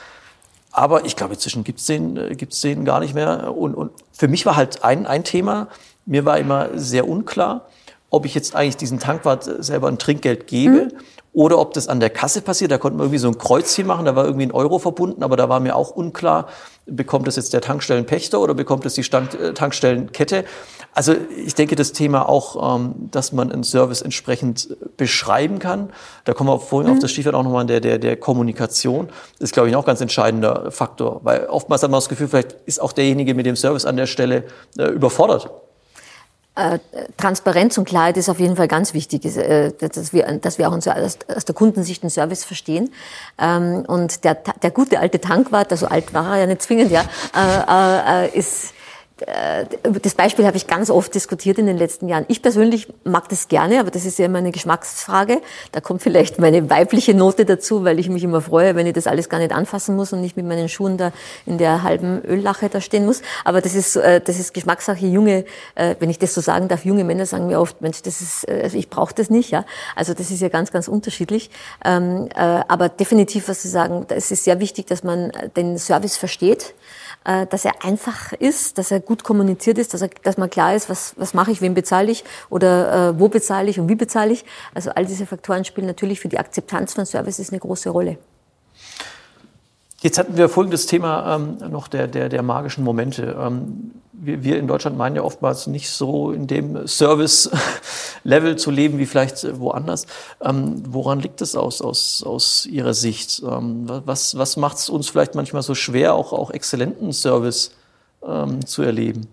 A: Aber ich glaube, inzwischen gibt's den, äh, gibt's den gar nicht mehr. Und, und für mich war halt ein, ein Thema, mir war immer sehr unklar, ob ich jetzt eigentlich diesen Tankwart selber ein Trinkgeld gebe mhm. oder ob das an der Kasse passiert. Da konnte man irgendwie so ein Kreuzchen machen, da war irgendwie ein Euro verbunden, aber da war mir auch unklar, bekommt das jetzt der Tankstellenpächter oder bekommt es die Stand, äh, Tankstellenkette. Also ich denke, das Thema auch, ähm, dass man einen Service entsprechend beschreiben kann. Da kommen wir vorhin mhm. auf das Stichwort auch nochmal der, der, der Kommunikation. Das ist, glaube ich, auch ein ganz entscheidender Faktor. Weil oftmals hat man das Gefühl, vielleicht ist auch derjenige mit dem Service an der Stelle äh, überfordert.
B: äh, Transparenz und Klarheit ist auf jeden Fall ganz wichtig, äh, dass wir, dass wir auch aus, aus der Kundensicht einen Service verstehen. Ähm, und der, der gute alte Tankwart, also alt war er ja nicht zwingend, ja, ist äh, das Beispiel habe ich ganz oft diskutiert in den letzten Jahren. Ich persönlich mag das gerne, aber das ist ja immer eine Geschmacksfrage. Da kommt vielleicht meine weibliche Note dazu, weil ich mich immer freue, wenn ich das alles gar nicht anfassen muss und nicht mit meinen Schuhen da in der halben Öllache da stehen muss. Aber das ist, äh, das ist Geschmackssache. Junge, äh, wenn ich das so sagen darf, junge Männer sagen mir oft, Mensch, das ist, also ich brauche das nicht. Ja, also das ist ja ganz, ganz unterschiedlich. Ähm, aber definitiv, was Sie sagen, es ist sehr wichtig, dass man den Service versteht dass er einfach ist, dass er gut kommuniziert ist, dass, er, dass man klar ist, was, was mache ich, wem bezahle ich oder äh, wo bezahle ich und wie bezahle ich. Also all diese Faktoren spielen natürlich für die Akzeptanz von Services eine große Rolle.
A: Jetzt hatten wir folgendes Thema ähm, noch der, der, der magischen Momente. Ähm, wir, wir in Deutschland meinen ja oftmals nicht so in dem Service-Level zu leben wie vielleicht woanders. Ähm, woran liegt es aus, aus, aus Ihrer Sicht? Ähm, was was macht es uns vielleicht manchmal so schwer, auch, auch exzellenten Service ähm, zu erleben?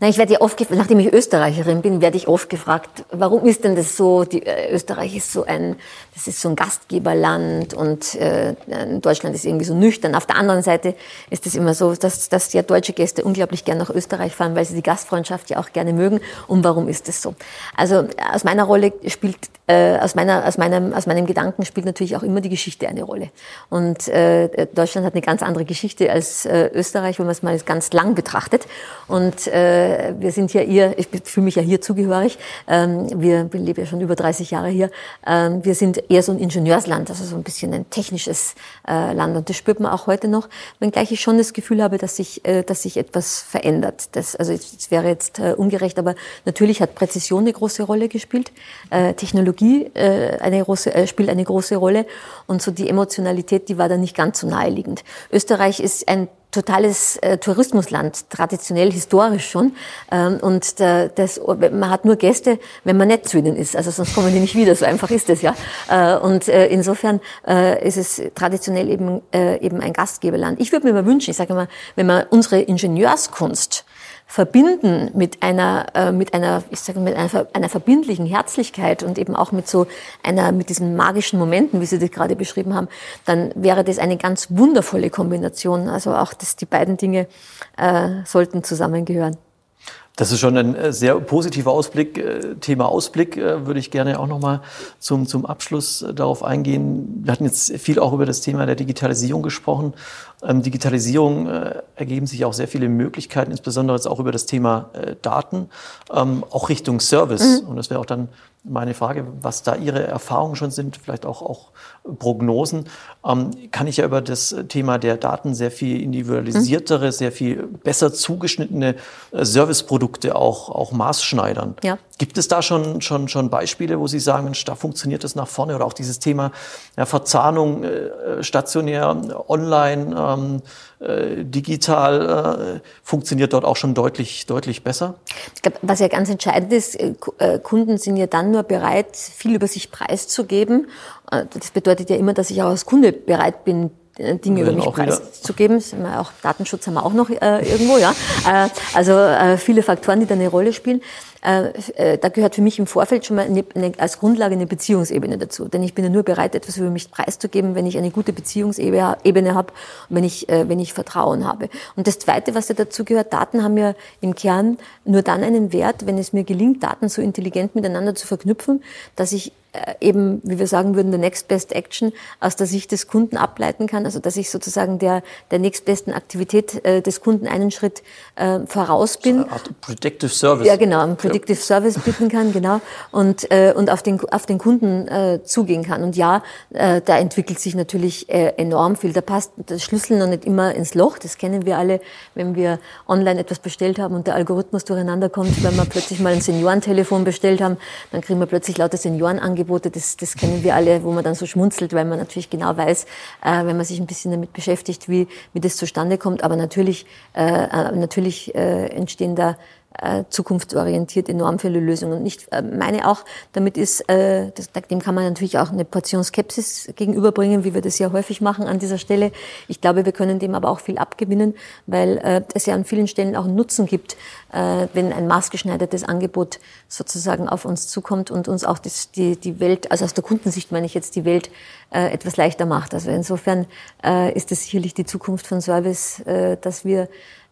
B: Na, ich werde ja oft, nachdem ich Österreicherin bin, werde ich oft gefragt, warum ist denn das so? Die, äh, Österreich ist so ein, das ist so ein Gastgeberland und äh, Deutschland ist irgendwie so nüchtern. Auf der anderen Seite ist es immer so, dass, dass ja deutsche Gäste unglaublich gerne nach Österreich fahren, weil sie die Gastfreundschaft ja auch gerne mögen. Und warum ist das so? Also aus meiner Rolle spielt, äh, aus meiner, aus meinem, aus meinem Gedanken spielt natürlich auch immer die Geschichte eine Rolle. Und äh, Deutschland hat eine ganz andere Geschichte als äh, Österreich, wenn man es mal ganz lang betrachtet. Und äh, wir sind ja ihr, ich fühle mich ja hier zugehörig, ähm, wir leben ja schon über 30 Jahre hier, ähm, wir sind eher so ein Ingenieursland, also so ein bisschen ein technisches äh, Land und das spürt man auch heute noch, wenngleich ich schon das Gefühl habe, dass sich, äh, dass sich etwas verändert. Das, also es wäre jetzt ungerecht, aber natürlich hat Präzision eine große Rolle gespielt, Technologie eine große, spielt eine große Rolle und so die Emotionalität, die war da nicht ganz so naheliegend. Österreich ist ein totales äh, Tourismusland, traditionell, historisch schon. Ähm, und da, das, man hat nur Gäste, wenn man nett zu ihnen ist. Also sonst kommen die nicht wieder. So einfach ist es ja. Äh, und äh, insofern äh, ist es traditionell eben, äh, eben ein Gastgeberland. Ich würde mir mal wünschen, ich sage mal, wenn man unsere Ingenieurskunst verbinden mit einer, äh, mit einer, ich sage mit einer, einer verbindlichen Herzlichkeit und eben auch mit so einer, mit diesen magischen Momenten, wie Sie das gerade beschrieben haben, dann wäre das eine ganz wundervolle Kombination. Also auch, dass die beiden Dinge äh, sollten zusammengehören.
A: Das ist schon ein äh, sehr positiver Ausblick. Äh, Thema Ausblick äh, würde ich gerne auch nochmal zum, zum Abschluss darauf eingehen. Wir hatten jetzt viel auch über das Thema der Digitalisierung gesprochen. Ähm, Digitalisierung ergeben sich auch sehr viele Möglichkeiten, insbesondere jetzt auch über das Thema Daten, ähm, auch Richtung Service. Mhm. Und das wäre auch dann meine Frage, was da Ihre Erfahrungen schon sind, vielleicht auch, auch Prognosen, ähm, kann ich ja über das Thema der Daten sehr viel individualisiertere, mhm. sehr viel besser zugeschnittene äh, Serviceprodukte auch, auch maßschneidern. Ja. Gibt es da schon, schon, schon Beispiele, wo Sie sagen, Mensch, da funktioniert das nach vorne oder auch dieses Thema ja, Verzahnung äh, stationär, online, ähm, äh, digital äh, funktioniert dort auch schon deutlich, deutlich besser?
B: Ich glaube, was ja ganz entscheidend ist, äh, äh, Kunden sind ja dann nur bereit, viel über sich preiszugeben. Äh, das bedeutet ja immer, dass ich auch als Kunde bereit bin, Dinge über mich preiszugeben. Auch Datenschutz haben wir auch noch äh, irgendwo, ja. Äh, also äh, viele Faktoren, die da eine Rolle spielen. Äh, äh, da gehört für mich im Vorfeld schon mal eine, eine, als Grundlage eine Beziehungsebene dazu. Denn ich bin ja nur bereit, etwas über mich preiszugeben, wenn ich eine gute Beziehungsebene habe und wenn ich, äh, wenn ich Vertrauen habe. Und das Zweite, was ja dazu gehört, Daten haben ja im Kern nur dann einen Wert, wenn es mir gelingt, Daten so intelligent miteinander zu verknüpfen, dass ich eben, wie wir sagen würden, der Next Best Action aus der Sicht des Kunden ableiten kann. Also dass ich sozusagen der, der nächstbesten Aktivität äh, des Kunden einen Schritt äh, voraus bin. So eine
A: Art Predictive Service.
B: Ja, genau, ein Predictive. Service bitten kann, genau. Und, äh, und auf, den, auf den Kunden äh, zugehen kann. Und ja, äh, da entwickelt sich natürlich äh, enorm viel. Da passt der Schlüssel noch nicht immer ins Loch. Das kennen wir alle, wenn wir online etwas bestellt haben und der Algorithmus durcheinander kommt, wenn wir plötzlich mal ein Seniorentelefon bestellt haben, dann kriegen wir plötzlich lauter Seniorenangebote Angebote, das, das kennen wir alle, wo man dann so schmunzelt, weil man natürlich genau weiß, äh, wenn man sich ein bisschen damit beschäftigt, wie, wie das zustande kommt. Aber natürlich, äh, äh natürlich äh, entstehen da äh, zukunftsorientiert enorm viele Lösungen. Und ich äh, meine auch, damit ist, äh, dem kann man natürlich auch eine Portion Skepsis gegenüberbringen, wie wir das ja häufig machen an dieser Stelle. Ich glaube, wir können dem aber auch viel abgewinnen, weil äh, es ja an vielen Stellen auch einen Nutzen gibt, äh, wenn ein maßgeschneidertes Angebot sozusagen auf uns zukommt und uns auch das, die, die Welt, also aus der Kundensicht meine ich jetzt die Welt, äh, etwas leichter macht. Also insofern äh, ist es sicherlich die Zukunft von Service, äh, dass wir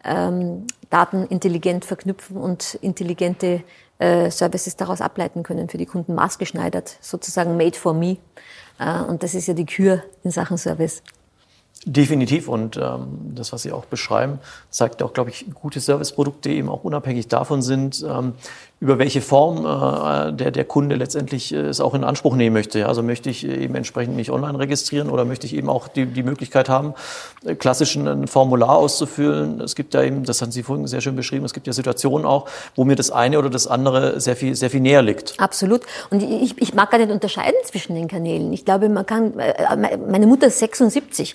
B: ähm, Daten intelligent verknüpfen und intelligente äh, Services daraus ableiten können für die Kunden, maßgeschneidert, sozusagen made for me. Äh, und das ist ja die Kür in Sachen Service.
A: Definitiv. Und ähm, das, was Sie auch beschreiben, zeigt auch, glaube ich, gute Serviceprodukte eben auch unabhängig davon sind, ähm, über welche Form äh, der, der Kunde letztendlich äh, es auch in Anspruch nehmen möchte. Also möchte ich eben entsprechend mich online registrieren oder möchte ich eben auch die, die Möglichkeit haben, äh, klassisch ein Formular auszufüllen. Es gibt ja eben, das haben Sie vorhin sehr schön beschrieben, es gibt ja Situationen auch, wo mir das eine oder das andere sehr viel, sehr viel näher liegt.
B: Absolut. Und ich, ich mag gar nicht unterscheiden zwischen den Kanälen. Ich glaube, man kann, äh, meine Mutter ist 76,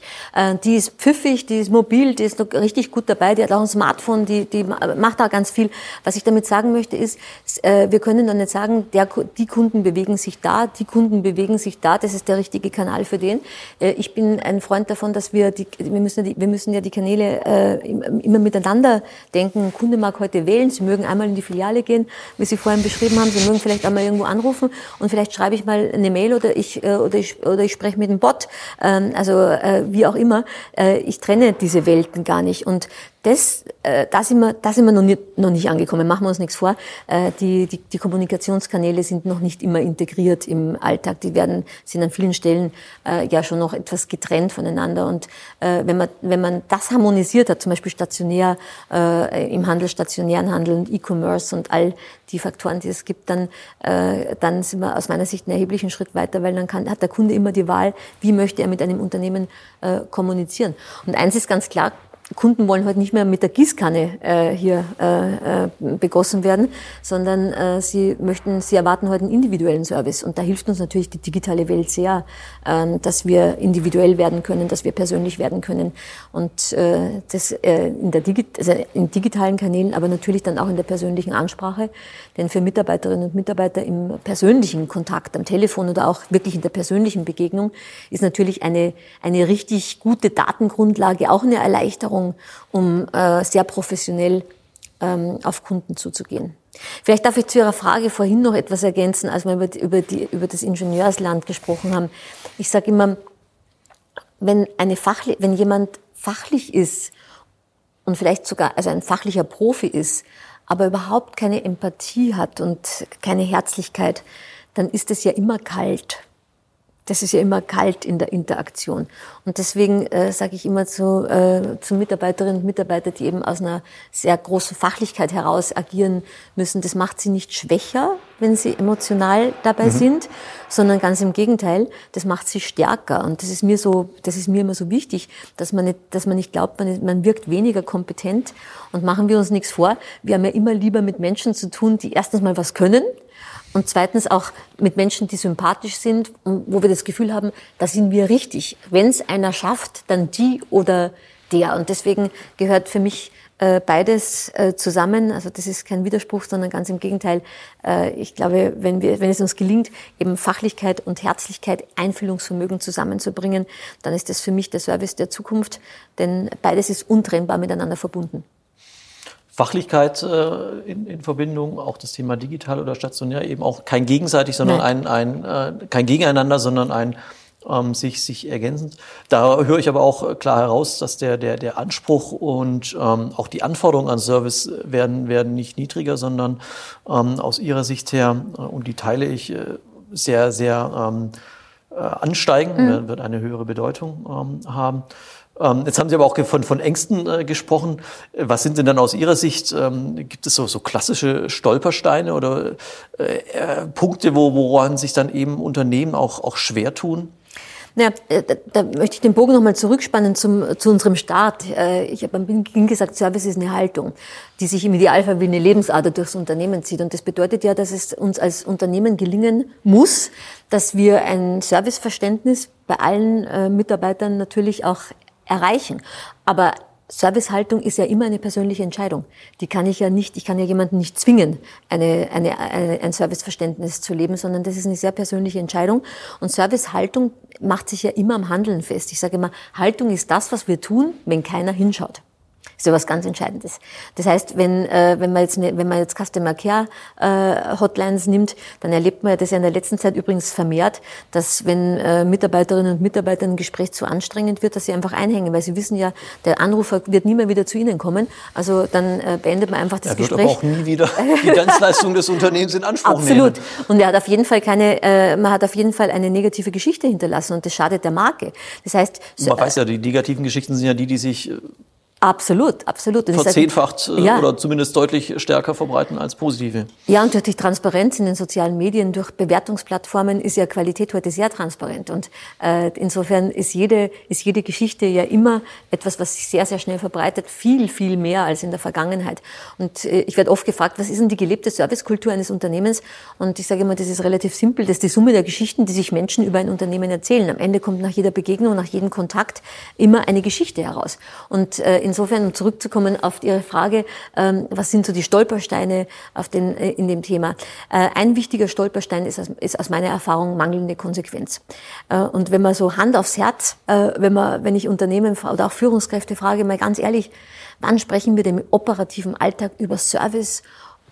B: die ist pfiffig, die ist mobil, die ist noch richtig gut dabei, die hat auch ein Smartphone, die, die macht da ganz viel. Was ich damit sagen möchte ist, äh, wir können dann nicht sagen, der, die Kunden bewegen sich da, die Kunden bewegen sich da, das ist der richtige Kanal für den. Äh, ich bin ein Freund davon, dass wir, die, wir, müssen, ja die, wir müssen ja die Kanäle äh, immer miteinander denken. Ein Kunde mag heute wählen, Sie mögen einmal in die Filiale gehen, wie Sie vorhin beschrieben haben, Sie mögen vielleicht einmal irgendwo anrufen und vielleicht schreibe ich mal eine Mail oder ich, oder ich, oder ich spreche mit einem Bot, ähm, also wie auch immer. Ich trenne diese Welten gar nicht und das, äh, da sind wir, da sind wir noch nicht, noch nicht angekommen. Machen wir uns nichts vor. Äh, die, die, die Kommunikationskanäle sind noch nicht immer integriert im Alltag. Die werden, sind an vielen Stellen äh, ja schon noch etwas getrennt voneinander. Und äh, wenn man, wenn man das harmonisiert hat, zum Beispiel stationär äh, im Handel, stationären Handel und E-Commerce und all die Faktoren, die es gibt, dann, äh, dann sind wir aus meiner Sicht einen erheblichen Schritt weiter, weil dann kann, hat der Kunde immer die Wahl, wie möchte er mit einem Unternehmen äh, kommunizieren. Und eins ist ganz klar, Kunden wollen heute nicht mehr mit der Gießkanne äh, hier äh, äh, begossen werden, sondern äh, sie möchten, sie erwarten heute einen individuellen Service. Und da hilft uns natürlich die digitale Welt sehr, äh, dass wir individuell werden können, dass wir persönlich werden können. Und äh, das äh, in der Digi also in digitalen Kanälen, aber natürlich dann auch in der persönlichen Ansprache. Denn für Mitarbeiterinnen und Mitarbeiter im persönlichen Kontakt, am Telefon oder auch wirklich in der persönlichen Begegnung ist natürlich eine, eine richtig gute Datengrundlage auch eine Erleichterung Erfahrung, um äh, sehr professionell ähm, auf Kunden zuzugehen. Vielleicht darf ich zu Ihrer Frage vorhin noch etwas ergänzen, als wir über, die, über, die, über das Ingenieursland gesprochen haben. Ich sage immer, wenn, eine Fachli wenn jemand fachlich ist und vielleicht sogar also ein fachlicher Profi ist, aber überhaupt keine Empathie hat und keine Herzlichkeit, dann ist es ja immer kalt das ist ja immer kalt in der Interaktion. Und deswegen äh, sage ich immer zu, äh, zu Mitarbeiterinnen und Mitarbeitern, die eben aus einer sehr großen Fachlichkeit heraus agieren müssen, das macht sie nicht schwächer, wenn sie emotional dabei mhm. sind, sondern ganz im Gegenteil, das macht sie stärker. Und das ist mir so, das ist mir immer so wichtig, dass man nicht, dass man nicht glaubt, man, man wirkt weniger kompetent. Und machen wir uns nichts vor, wir haben ja immer lieber mit Menschen zu tun, die erstens mal was können, und zweitens auch mit Menschen, die sympathisch sind und wo wir das Gefühl haben, da sind wir richtig. Wenn es einer schafft, dann die oder der. Und deswegen gehört für mich äh, beides äh, zusammen. Also das ist kein Widerspruch, sondern ganz im Gegenteil. Äh, ich glaube, wenn, wir, wenn es uns gelingt, eben Fachlichkeit und Herzlichkeit, Einfühlungsvermögen zusammenzubringen, dann ist das für mich der Service der Zukunft. Denn beides ist untrennbar miteinander verbunden.
A: Fachlichkeit äh, in, in, Verbindung, auch das Thema digital oder stationär, eben auch kein gegenseitig, sondern ein, ein äh, kein Gegeneinander, sondern ein ähm, sich, sich ergänzend. Da höre ich aber auch klar heraus, dass der, der, der Anspruch und ähm, auch die Anforderungen an Service werden, werden nicht niedriger, sondern ähm, aus Ihrer Sicht her, äh, und die teile ich, äh, sehr, sehr ähm, äh, ansteigen, mhm. wird eine höhere Bedeutung ähm, haben. Ähm, jetzt haben Sie aber auch von, von Ängsten äh, gesprochen. Was sind denn dann aus Ihrer Sicht, ähm, gibt es so, so klassische Stolpersteine oder äh, äh, Punkte, wo, woran sich dann eben Unternehmen auch, auch schwer tun?
B: Naja, äh, da, da möchte ich den Bogen nochmal zurückspannen zum, zu unserem Start. Äh, ich habe am Beginn gesagt, Service ist eine Haltung, die sich im Idealfall wie eine Lebensader durchs Unternehmen zieht. Und das bedeutet ja, dass es uns als Unternehmen gelingen muss, dass wir ein Serviceverständnis bei allen Mitarbeitern natürlich auch erreichen. Aber Servicehaltung ist ja immer eine persönliche Entscheidung. Die kann ich ja nicht, ich kann ja jemanden nicht zwingen, eine, eine, eine, ein Serviceverständnis zu leben, sondern das ist eine sehr persönliche Entscheidung. Und Servicehaltung macht sich ja immer am Handeln fest. Ich sage immer, Haltung ist das, was wir tun, wenn keiner hinschaut ist ja was ganz Entscheidendes. Das heißt, wenn, äh, wenn man jetzt, ne, wenn man jetzt Customer Care äh, Hotlines nimmt, dann erlebt man das ja in der letzten Zeit übrigens vermehrt, dass wenn äh, Mitarbeiterinnen und Mitarbeiter ein Gespräch zu anstrengend wird, dass sie einfach einhängen, weil sie wissen ja, der Anrufer wird nie mehr wieder zu ihnen kommen. Also dann äh, beendet man einfach das
A: er wird
B: Gespräch.
A: aber auch nie wieder die Dienstleistung des Unternehmens in Anspruch
B: Absolut.
A: nehmen.
B: Und er hat auf jeden Fall keine, äh, man hat auf jeden Fall eine negative Geschichte hinterlassen und das schadet der Marke. Das heißt,
A: man weiß ja, die negativen Geschichten sind ja die, die sich äh,
B: Absolut, absolut.
A: Und verzehnfacht sage, ja. oder zumindest deutlich stärker verbreiten als positive.
B: Ja, und durch die Transparenz in den sozialen Medien, durch Bewertungsplattformen ist ja Qualität heute sehr transparent. Und äh, insofern ist jede, ist jede Geschichte ja immer etwas, was sich sehr, sehr schnell verbreitet, viel, viel mehr als in der Vergangenheit. Und äh, ich werde oft gefragt, was ist denn die gelebte Servicekultur eines Unternehmens? Und ich sage immer, das ist relativ simpel. Das ist die Summe der Geschichten, die sich Menschen über ein Unternehmen erzählen. Am Ende kommt nach jeder Begegnung, nach jedem Kontakt immer eine Geschichte heraus. Und äh, insofern, um zurückzukommen auf Ihre Frage, ähm, was sind so die Stolpersteine auf den, äh, in dem Thema? Äh, ein wichtiger Stolperstein ist aus, ist aus meiner Erfahrung mangelnde Konsequenz. Äh, und wenn man so Hand aufs Herz, äh, wenn man, wenn ich Unternehmen oder auch Führungskräfte frage, mal ganz ehrlich, wann sprechen wir denn im operativen Alltag über Service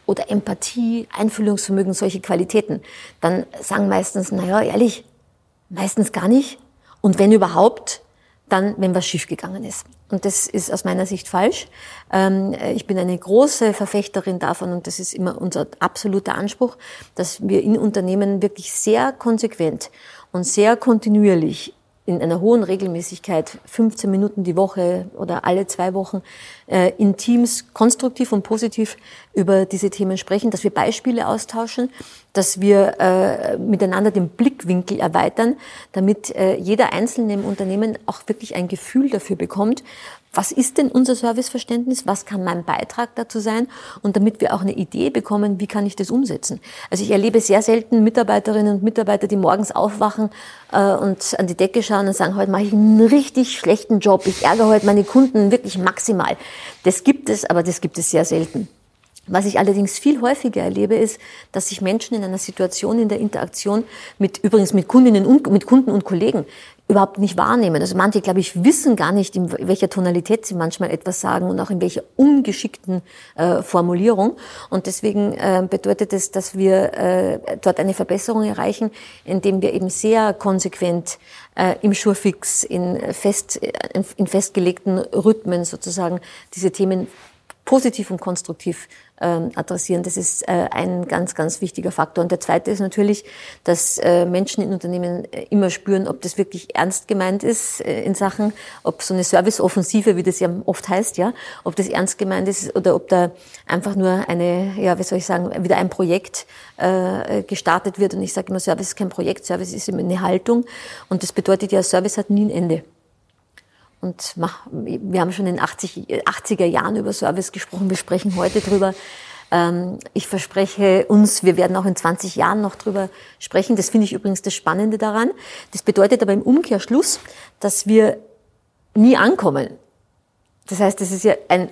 B: oder Empathie, Einfühlungsvermögen, solche Qualitäten? Dann sagen meistens, na ja, ehrlich, meistens gar nicht. Und wenn überhaupt, dann, wenn was schiefgegangen ist. Und das ist aus meiner Sicht falsch. Ähm, ich bin eine große Verfechterin davon und das ist immer unser absoluter Anspruch, dass wir in Unternehmen wirklich sehr konsequent und sehr kontinuierlich in einer hohen Regelmäßigkeit 15 Minuten die Woche oder alle zwei Wochen äh, in Teams konstruktiv und positiv über diese Themen sprechen, dass wir Beispiele austauschen, dass wir äh, miteinander den Blickwinkel erweitern, damit äh, jeder Einzelne im Unternehmen auch wirklich ein Gefühl dafür bekommt, was ist denn unser Serviceverständnis, was kann mein Beitrag dazu sein und damit wir auch eine Idee bekommen, wie kann ich das umsetzen. Also ich erlebe sehr selten Mitarbeiterinnen und Mitarbeiter, die morgens aufwachen äh, und an die Decke schauen und sagen, heute mache ich einen richtig schlechten Job, ich ärgere heute meine Kunden wirklich maximal. Das gibt es, aber das gibt es sehr selten. Was ich allerdings viel häufiger erlebe, ist, dass sich Menschen in einer Situation in der Interaktion mit, übrigens mit Kundinnen und, mit Kunden und Kollegen überhaupt nicht wahrnehmen. Also manche, glaube ich, wissen gar nicht, in welcher Tonalität sie manchmal etwas sagen und auch in welcher ungeschickten äh, Formulierung. Und deswegen äh, bedeutet es, dass wir äh, dort eine Verbesserung erreichen, indem wir eben sehr konsequent äh, im Schurfix in, fest, in festgelegten Rhythmen sozusagen diese Themen positiv und konstruktiv ähm, adressieren. Das ist äh, ein ganz, ganz wichtiger Faktor. Und der zweite ist natürlich, dass äh, Menschen in Unternehmen äh, immer spüren, ob das wirklich ernst gemeint ist äh, in Sachen, ob so eine Serviceoffensive, wie das ja oft heißt, ja, ob das ernst gemeint ist oder ob da einfach nur eine, ja, wie soll ich sagen, wieder ein Projekt äh, gestartet wird. Und ich sage immer, Service ist kein Projekt, Service ist immer eine Haltung. Und das bedeutet ja, Service hat nie ein Ende. Und wir haben schon in den 80, 80er Jahren über Service gesprochen, wir sprechen heute drüber. Ähm, ich verspreche uns, wir werden auch in 20 Jahren noch drüber sprechen. Das finde ich übrigens das Spannende daran. Das bedeutet aber im Umkehrschluss, dass wir nie ankommen. Das heißt, das ist ja ein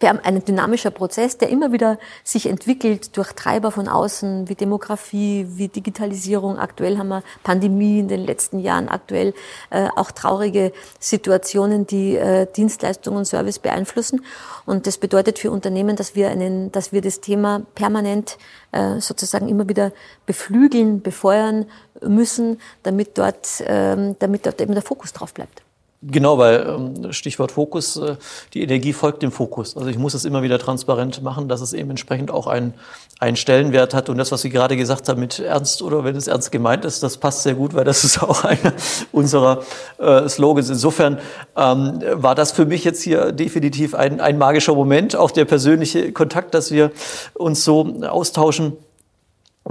B: ein dynamischer Prozess, der immer wieder sich entwickelt durch Treiber von außen, wie Demografie, wie Digitalisierung. Aktuell haben wir Pandemie in den letzten Jahren, aktuell äh, auch traurige Situationen, die äh, Dienstleistungen und Service beeinflussen. Und das bedeutet für Unternehmen, dass wir einen, dass wir das Thema permanent äh, sozusagen immer wieder beflügeln, befeuern müssen, damit dort, ähm, damit dort eben der Fokus drauf bleibt.
A: Genau, weil ähm, Stichwort Fokus, äh, die Energie folgt dem Fokus. Also ich muss es immer wieder transparent machen, dass es eben entsprechend auch einen, einen Stellenwert hat. Und das, was Sie gerade gesagt haben mit ernst oder wenn es ernst gemeint ist, das passt sehr gut, weil das ist auch einer unserer äh, Slogans. Insofern ähm, war das für mich jetzt hier definitiv ein, ein magischer Moment, auch der persönliche Kontakt, dass wir uns so austauschen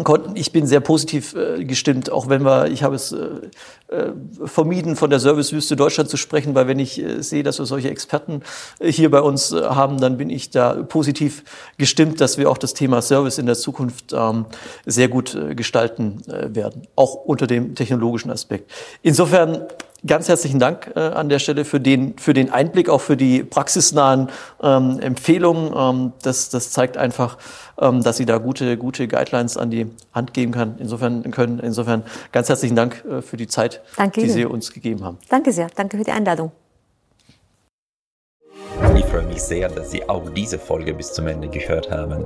A: konnten. Ich bin sehr positiv äh, gestimmt, auch wenn wir, ich habe es äh, äh, vermieden, von der Servicewüste Deutschland zu sprechen, weil wenn ich äh, sehe, dass wir solche Experten äh, hier bei uns äh, haben, dann bin ich da positiv gestimmt, dass wir auch das Thema Service in der Zukunft ähm, sehr gut gestalten werden, auch unter dem technologischen Aspekt. Insofern ganz herzlichen Dank äh, an der Stelle für den, für den Einblick, auch für die praxisnahen ähm, Empfehlungen. Ähm, das, das zeigt einfach, ähm, dass Sie da gute, gute Guidelines an die Hand geben kann. Insofern können. Insofern ganz herzlichen Dank äh, für die Zeit, Danke die Ihnen. Sie uns gegeben haben.
B: Danke sehr. Danke für die Einladung.
C: Ich freue mich sehr, dass Sie auch diese Folge bis zum Ende gehört haben.